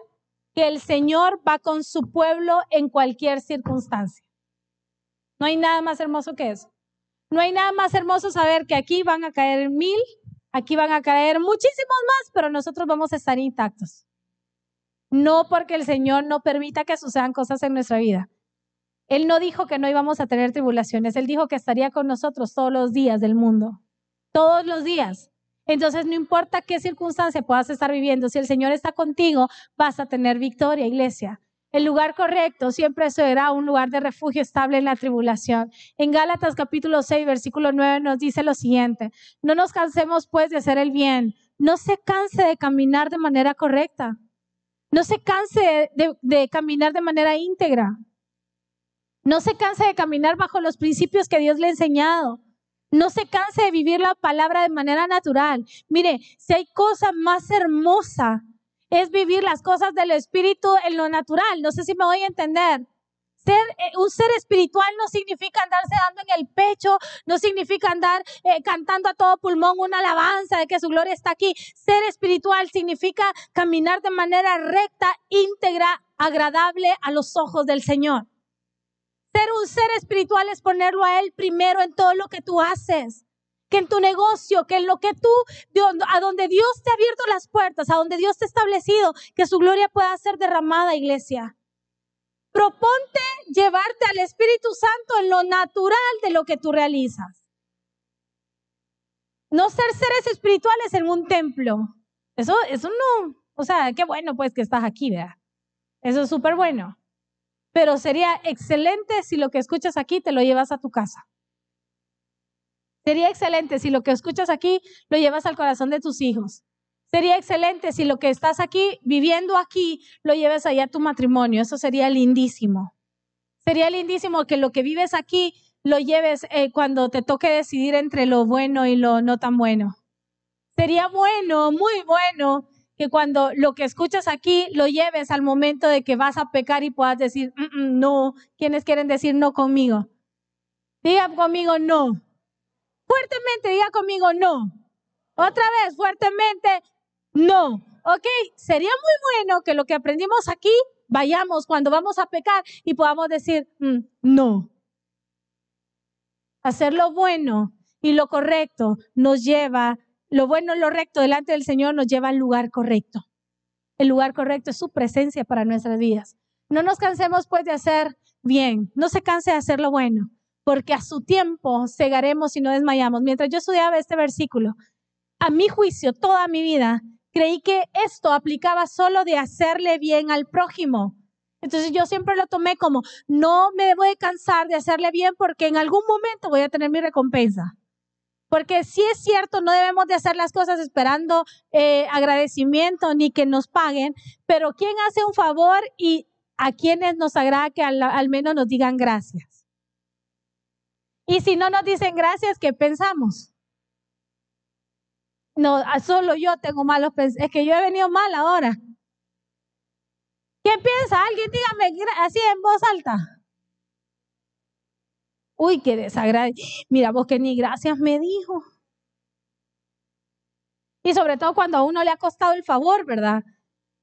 que el Señor va con su pueblo en cualquier circunstancia. No hay nada más hermoso que eso. No hay nada más hermoso saber que aquí van a caer mil, aquí van a caer muchísimos más, pero nosotros vamos a estar intactos. No porque el Señor no permita que sucedan cosas en nuestra vida. Él no dijo que no íbamos a tener tribulaciones, Él dijo que estaría con nosotros todos los días del mundo, todos los días. Entonces, no importa qué circunstancia puedas estar viviendo, si el Señor está contigo, vas a tener victoria, iglesia. El lugar correcto siempre será un lugar de refugio estable en la tribulación. En Gálatas capítulo 6, versículo 9 nos dice lo siguiente, no nos cansemos pues de hacer el bien, no se canse de caminar de manera correcta, no se canse de, de caminar de manera íntegra, no se canse de caminar bajo los principios que Dios le ha enseñado. No se canse de vivir la palabra de manera natural. Mire, si hay cosa más hermosa, es vivir las cosas del Espíritu en lo natural. No sé si me voy a entender. Ser, eh, un ser espiritual no significa andarse dando en el pecho, no significa andar eh, cantando a todo pulmón una alabanza de que su gloria está aquí. Ser espiritual significa caminar de manera recta, íntegra, agradable a los ojos del Señor. Ser un ser espiritual es ponerlo a Él primero en todo lo que tú haces. Que en tu negocio, que en lo que tú, a donde Dios te ha abierto las puertas, a donde Dios te ha establecido, que su gloria pueda ser derramada, iglesia. Proponte llevarte al Espíritu Santo en lo natural de lo que tú realizas. No ser seres espirituales en un templo. Eso, eso no, o sea, qué bueno pues que estás aquí, ¿verdad? Eso es súper bueno pero sería excelente si lo que escuchas aquí te lo llevas a tu casa. Sería excelente si lo que escuchas aquí lo llevas al corazón de tus hijos. Sería excelente si lo que estás aquí, viviendo aquí, lo lleves allá a tu matrimonio. Eso sería lindísimo. Sería lindísimo que lo que vives aquí lo lleves eh, cuando te toque decidir entre lo bueno y lo no tan bueno. Sería bueno, muy bueno, que cuando lo que escuchas aquí lo lleves al momento de que vas a pecar y puedas decir, mm, mm, no, ¿quiénes quieren decir no conmigo? Diga conmigo no. Fuertemente, diga conmigo no. Otra vez, fuertemente, no. ¿Ok? Sería muy bueno que lo que aprendimos aquí, vayamos cuando vamos a pecar y podamos decir, mm, no. Hacer lo bueno y lo correcto nos lleva lo bueno, lo recto delante del Señor nos lleva al lugar correcto. El lugar correcto es su presencia para nuestras vidas. No nos cansemos pues de hacer bien, no se canse de hacer lo bueno, porque a su tiempo cegaremos y no desmayamos. Mientras yo estudiaba este versículo, a mi juicio, toda mi vida, creí que esto aplicaba solo de hacerle bien al prójimo. Entonces yo siempre lo tomé como, no me debo de cansar de hacerle bien porque en algún momento voy a tener mi recompensa. Porque si es cierto, no debemos de hacer las cosas esperando eh, agradecimiento ni que nos paguen, pero ¿quién hace un favor y a quienes nos agrada que al, al menos nos digan gracias? Y si no nos dicen gracias, ¿qué pensamos? No, solo yo tengo malos pensamientos. Es que yo he venido mal ahora. ¿Qué piensa? Alguien dígame así en voz alta. Uy, qué desagrade. Mira vos que ni gracias me dijo. Y sobre todo cuando a uno le ha costado el favor, ¿verdad?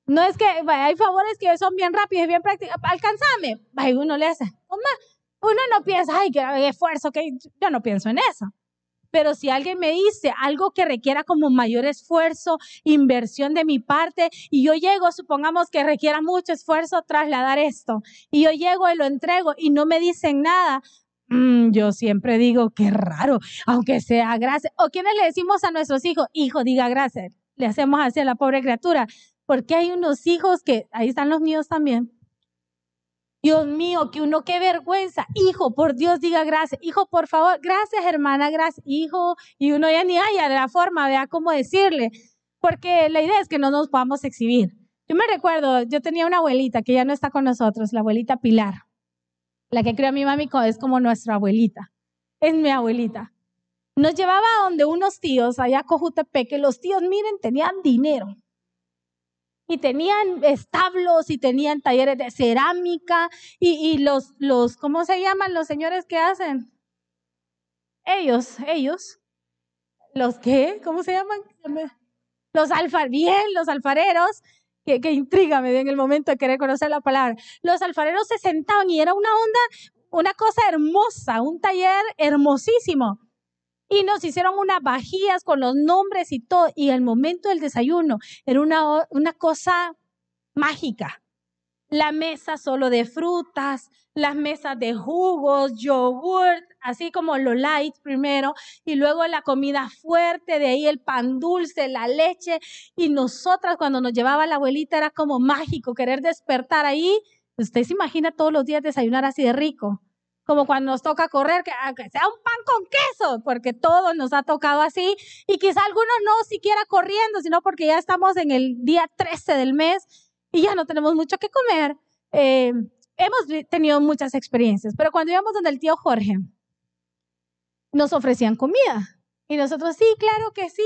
No es que hay favores que son bien rápidos y bien prácticos. Alcanzame. uno le hace. Uno no piensa, ay, qué esfuerzo, que yo no pienso en eso. Pero si alguien me dice algo que requiera como mayor esfuerzo, inversión de mi parte, y yo llego, supongamos que requiera mucho esfuerzo trasladar esto, y yo llego y lo entrego y no me dicen nada, Mm, yo siempre digo, qué raro, aunque sea gracias. O quienes le decimos a nuestros hijos, hijo, diga gracias. Le hacemos así a la pobre criatura. porque hay unos hijos que, ahí están los míos también. Dios mío, que uno, qué vergüenza. Hijo, por Dios, diga gracias. Hijo, por favor, gracias, hermana, gracias. Hijo, y uno ya ni haya de la forma, vea cómo decirle, porque la idea es que no nos podamos exhibir. Yo me recuerdo, yo tenía una abuelita que ya no está con nosotros, la abuelita Pilar. La que creo a mi mami es como nuestra abuelita. Es mi abuelita. Nos llevaba a donde unos tíos, allá a Cojutepec, que los tíos, miren, tenían dinero. Y tenían establos y tenían talleres de cerámica y, los, los, ¿cómo se llaman los señores que hacen? Ellos, ellos. ¿Los qué? ¿Cómo se llaman? Los alfareros, bien, los alfareros que, que intrígame en el momento de querer conocer la palabra. Los alfareros se sentaban y era una onda, una cosa hermosa, un taller hermosísimo. Y nos hicieron unas vajillas con los nombres y todo. Y el momento del desayuno era una, una cosa mágica. La mesa solo de frutas, las mesas de jugos, yogurt, así como lo light primero, y luego la comida fuerte, de ahí el pan dulce, la leche, y nosotras cuando nos llevaba la abuelita era como mágico querer despertar ahí. Usted se imagina todos los días desayunar así de rico, como cuando nos toca correr, que, ah, sea un pan con queso, porque todo nos ha tocado así, y quizá algunos no siquiera corriendo, sino porque ya estamos en el día 13 del mes y ya no tenemos mucho que comer. Eh, hemos tenido muchas experiencias, pero cuando íbamos donde el tío Jorge, nos ofrecían comida. Y nosotros, sí, claro que sí,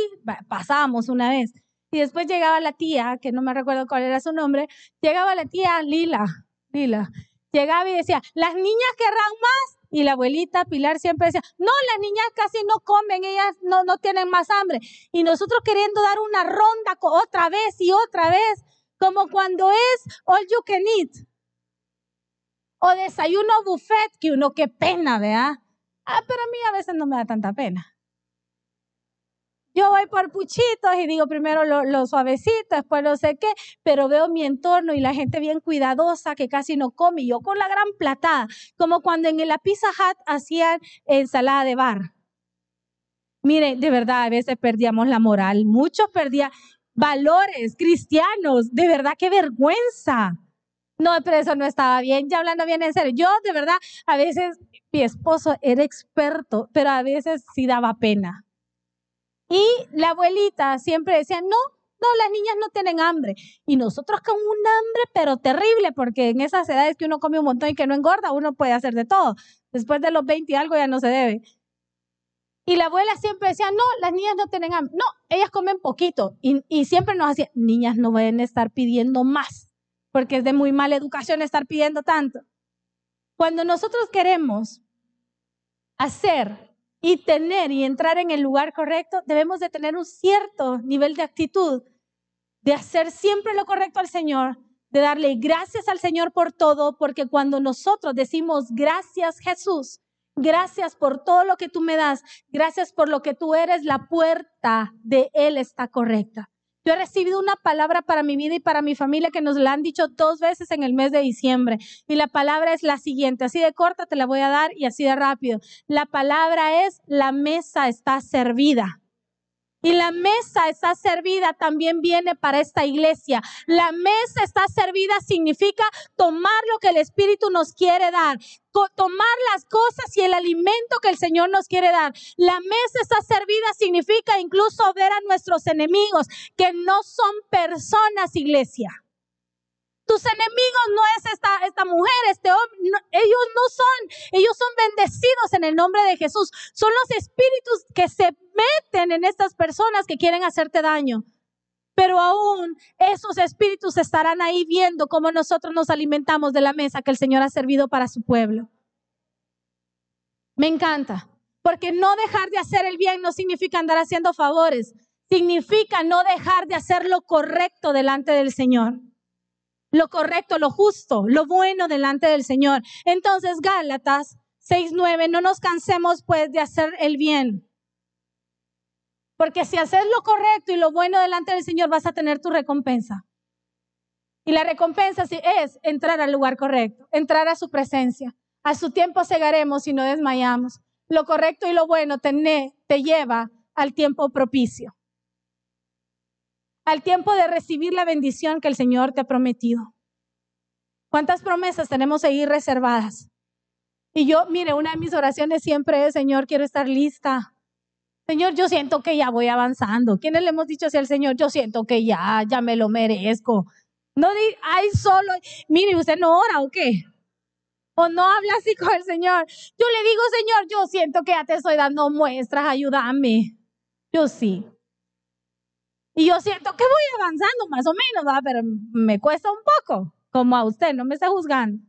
pasábamos una vez. Y después llegaba la tía, que no me recuerdo cuál era su nombre, llegaba la tía Lila, Lila, llegaba y decía, las niñas querrán más. Y la abuelita Pilar siempre decía, no, las niñas casi no comen, ellas no, no tienen más hambre. Y nosotros queriendo dar una ronda otra vez y otra vez, como cuando es all you can eat o desayuno buffet, que uno qué pena, ¿verdad? Ah, pero a mí a veces no me da tanta pena. Yo voy por puchitos y digo primero lo, suavecito, después no sé qué, pero veo mi entorno y la gente bien cuidadosa que casi no come, y yo con la gran platada, como cuando en la Pizza Hut hacían ensalada de bar. Mire, de verdad, a veces perdíamos la moral, muchos perdían valores cristianos, de verdad, qué vergüenza. No, pero eso no estaba bien. Ya hablando bien en serio, yo de verdad, a veces mi esposo era experto, pero a veces sí daba pena. Y la abuelita siempre decía, no, no, las niñas no tienen hambre. Y nosotros con un hambre, pero terrible, porque en esas edades que uno come un montón y que no engorda, uno puede hacer de todo. Después de los 20 y algo ya no se debe. Y la abuela siempre decía, no, las niñas no tienen hambre. No, ellas comen poquito. Y, y siempre nos hacía, niñas no pueden estar pidiendo más porque es de muy mala educación estar pidiendo tanto. Cuando nosotros queremos hacer y tener y entrar en el lugar correcto, debemos de tener un cierto nivel de actitud, de hacer siempre lo correcto al Señor, de darle gracias al Señor por todo, porque cuando nosotros decimos gracias Jesús, gracias por todo lo que tú me das, gracias por lo que tú eres, la puerta de Él está correcta. Yo he recibido una palabra para mi vida y para mi familia que nos la han dicho dos veces en el mes de diciembre. Y la palabra es la siguiente, así de corta te la voy a dar y así de rápido. La palabra es, la mesa está servida. Y la mesa está servida también viene para esta iglesia. La mesa está servida significa tomar lo que el Espíritu nos quiere dar, tomar las cosas y el alimento que el Señor nos quiere dar. La mesa está servida significa incluso ver a nuestros enemigos, que no son personas, iglesia. Tus enemigos no es esta, esta mujer, este hombre, ellos no son, ellos son bendecidos en el nombre de Jesús. Son los espíritus que se meten en estas personas que quieren hacerte daño. Pero aún esos espíritus estarán ahí viendo cómo nosotros nos alimentamos de la mesa que el Señor ha servido para su pueblo. Me encanta, porque no dejar de hacer el bien no significa andar haciendo favores, significa no dejar de hacer lo correcto delante del Señor lo correcto, lo justo, lo bueno delante del Señor. Entonces, Gálatas 6:9, no nos cansemos pues de hacer el bien. Porque si haces lo correcto y lo bueno delante del Señor, vas a tener tu recompensa. Y la recompensa es entrar al lugar correcto, entrar a su presencia. A su tiempo cegaremos y no desmayamos. Lo correcto y lo bueno te lleva al tiempo propicio al tiempo de recibir la bendición que el Señor te ha prometido. ¿Cuántas promesas tenemos ahí reservadas? Y yo, mire, una de mis oraciones siempre es, Señor, quiero estar lista. Señor, yo siento que ya voy avanzando. ¿Quiénes le hemos dicho así al Señor? Yo siento que ya, ya me lo merezco. No di, ay, solo, mire, ¿usted no ora o qué? O no habla así con el Señor. Yo le digo, Señor, yo siento que ya te estoy dando muestras, ayúdame. Yo sí. Y yo siento que voy avanzando más o menos, ¿va? pero me cuesta un poco, como a usted, no me está juzgando.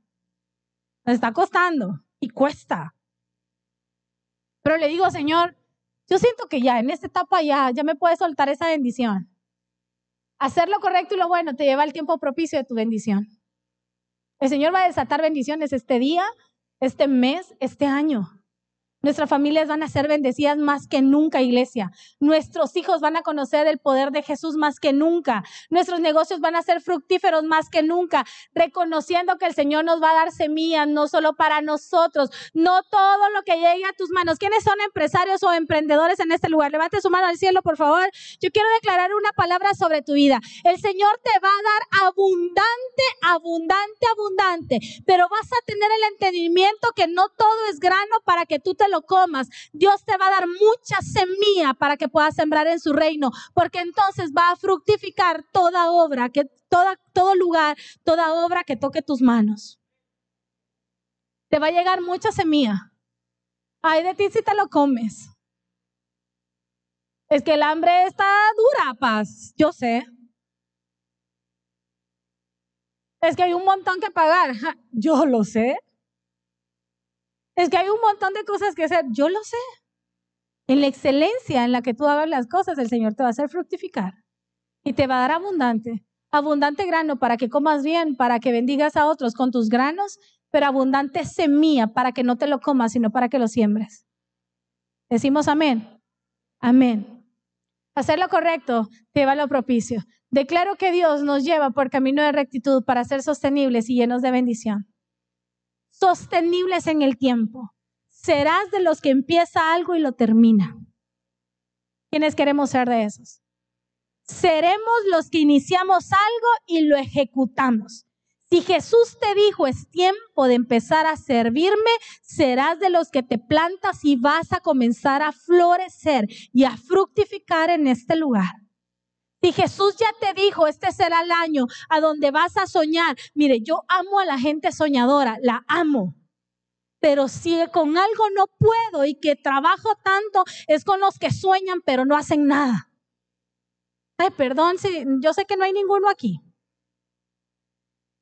Me está costando y cuesta. Pero le digo, Señor, yo siento que ya en esta etapa ya, ya me puedes soltar esa bendición. Hacer lo correcto y lo bueno te lleva al tiempo propicio de tu bendición. El Señor va a desatar bendiciones este día, este mes, este año. Nuestras familias van a ser bendecidas más que nunca, iglesia. Nuestros hijos van a conocer el poder de Jesús más que nunca. Nuestros negocios van a ser fructíferos más que nunca, reconociendo que el Señor nos va a dar semillas, no solo para nosotros, no todo lo que llegue a tus manos. ¿Quiénes son empresarios o emprendedores en este lugar? Levante su mano al cielo, por favor. Yo quiero declarar una palabra sobre tu vida. El Señor te va a dar abundante, abundante, abundante, pero vas a tener el entendimiento que no todo es grano para que tú te lo comas, Dios te va a dar mucha semilla para que puedas sembrar en su reino, porque entonces va a fructificar toda obra, que toda, todo lugar, toda obra que toque tus manos. Te va a llegar mucha semilla. Ay de ti si te lo comes. Es que el hambre está dura, paz. Yo sé. Es que hay un montón que pagar. Yo lo sé. Es que hay un montón de cosas que hacer. Yo lo sé. En la excelencia en la que tú hagas las cosas, el Señor te va a hacer fructificar y te va a dar abundante. Abundante grano para que comas bien, para que bendigas a otros con tus granos, pero abundante semilla para que no te lo comas, sino para que lo siembres. Decimos amén. Amén. Hacer lo correcto te va a lo propicio. Declaro que Dios nos lleva por camino de rectitud para ser sostenibles y llenos de bendición sostenibles en el tiempo. Serás de los que empieza algo y lo termina. ¿Quiénes queremos ser de esos? Seremos los que iniciamos algo y lo ejecutamos. Si Jesús te dijo es tiempo de empezar a servirme, serás de los que te plantas y vas a comenzar a florecer y a fructificar en este lugar. Si Jesús ya te dijo, este será el año a donde vas a soñar, mire, yo amo a la gente soñadora, la amo. Pero si con algo no puedo y que trabajo tanto, es con los que sueñan pero no hacen nada. Ay, perdón, si, yo sé que no hay ninguno aquí.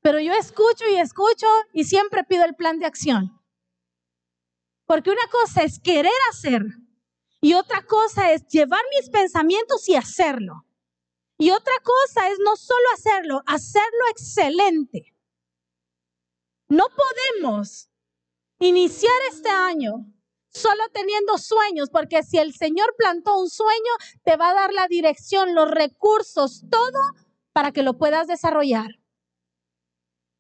Pero yo escucho y escucho y siempre pido el plan de acción. Porque una cosa es querer hacer y otra cosa es llevar mis pensamientos y hacerlo. Y otra cosa es no solo hacerlo, hacerlo excelente. No podemos iniciar este año solo teniendo sueños, porque si el Señor plantó un sueño, te va a dar la dirección, los recursos, todo para que lo puedas desarrollar.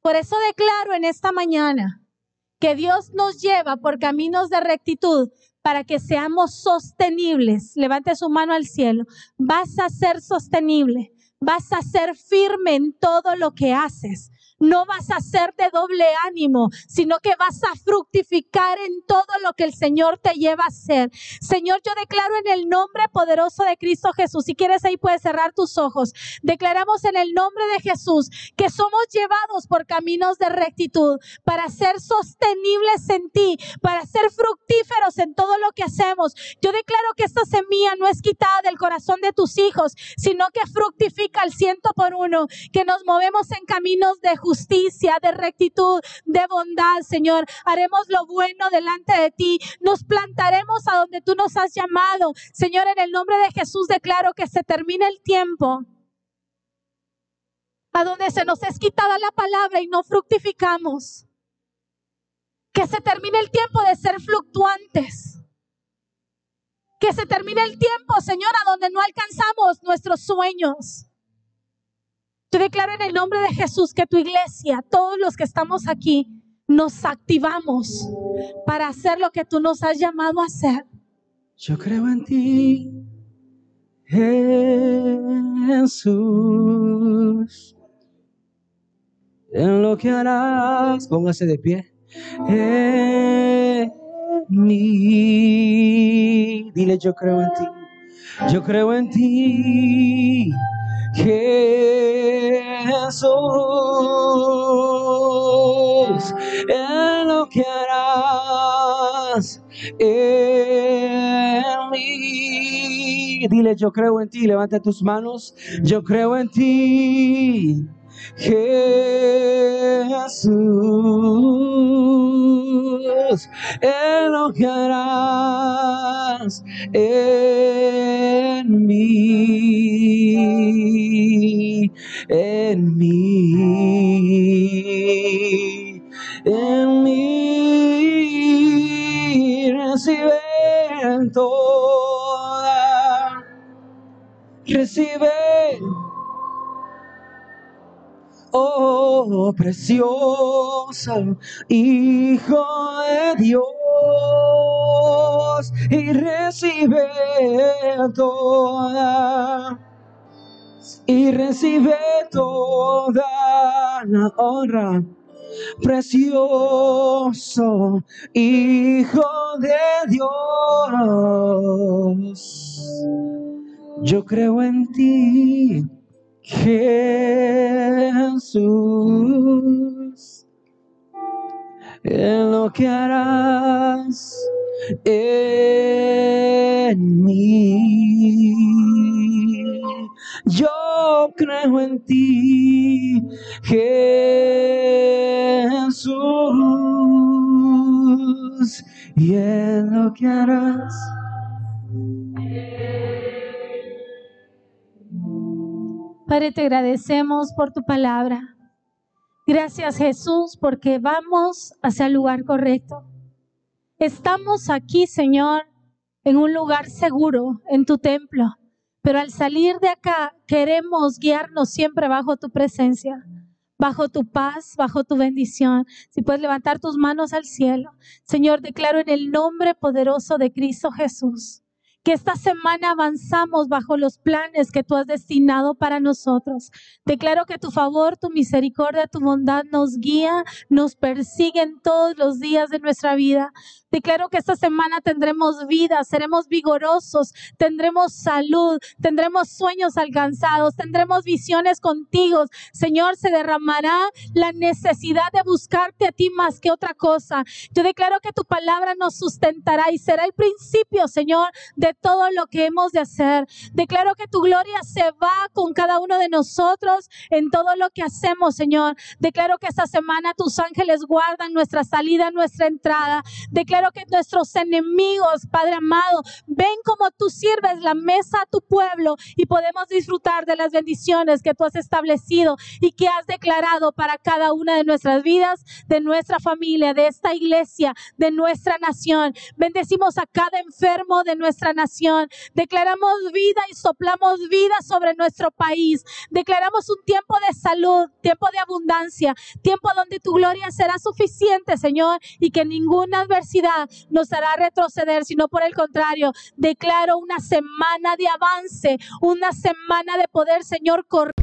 Por eso declaro en esta mañana que Dios nos lleva por caminos de rectitud para que seamos sostenibles. Levante su mano al cielo. Vas a ser sostenible. Vas a ser firme en todo lo que haces no vas a ser de doble ánimo, sino que vas a fructificar en todo lo que el Señor te lleva a hacer. Señor, yo declaro en el nombre poderoso de Cristo Jesús, si quieres ahí puedes cerrar tus ojos, declaramos en el nombre de Jesús que somos llevados por caminos de rectitud para ser sostenibles en ti, para ser fructíferos en todo lo que hacemos. Yo declaro que esta semilla no es quitada del corazón de tus hijos, sino que fructifica al ciento por uno, que nos movemos en caminos de justicia justicia, de rectitud, de bondad, Señor. Haremos lo bueno delante de ti. Nos plantaremos a donde tú nos has llamado. Señor, en el nombre de Jesús declaro que se termine el tiempo a donde se nos es quitada la palabra y no fructificamos. Que se termine el tiempo de ser fluctuantes. Que se termine el tiempo, Señor, a donde no alcanzamos nuestros sueños. Yo declaro en el nombre de Jesús que tu iglesia, todos los que estamos aquí, nos activamos para hacer lo que tú nos has llamado a hacer. Yo creo en ti, Jesús. En lo que harás, póngase de pie. En mí. Dile, yo creo en ti. Yo creo en ti. Jesús. En lo que harás. En mí. Dile, yo creo en ti. Levanta tus manos. Yo creo en ti. Jesús, en lo que harás en mí, en mí, en mí, recibe toda, recibe oh precioso Hijo de Dios, y recibe toda, y recibe toda la honra. Precioso Hijo de Dios, yo creo en ti Jesús, en lo que harás en mí. Yo creo en ti, Jesús, y en lo que harás. Padre, te agradecemos por tu palabra. Gracias Jesús porque vamos hacia el lugar correcto. Estamos aquí, Señor, en un lugar seguro, en tu templo, pero al salir de acá queremos guiarnos siempre bajo tu presencia, bajo tu paz, bajo tu bendición. Si puedes levantar tus manos al cielo. Señor, declaro en el nombre poderoso de Cristo Jesús que esta semana avanzamos bajo los planes que tú has destinado para nosotros. Declaro que tu favor, tu misericordia, tu bondad nos guía, nos persiguen todos los días de nuestra vida. Declaro que esta semana tendremos vida, seremos vigorosos, tendremos salud, tendremos sueños alcanzados, tendremos visiones contigo. Señor, se derramará la necesidad de buscarte a ti más que otra cosa. Yo declaro que tu palabra nos sustentará y será el principio, Señor, de todo lo que hemos de hacer. Declaro que tu gloria se va con cada uno de nosotros en todo lo que hacemos, Señor. Declaro que esta semana tus ángeles guardan nuestra salida, nuestra entrada. Que nuestros enemigos, Padre amado, ven como tú sirves la mesa a tu pueblo y podemos disfrutar de las bendiciones que tú has establecido y que has declarado para cada una de nuestras vidas, de nuestra familia, de esta iglesia, de nuestra nación. Bendecimos a cada enfermo de nuestra nación. Declaramos vida y soplamos vida sobre nuestro país. Declaramos un tiempo de salud, tiempo de abundancia, tiempo donde tu gloria será suficiente, Señor, y que ninguna adversidad nos hará retroceder, sino por el contrario, declaro una semana de avance, una semana de poder, Señor, correr.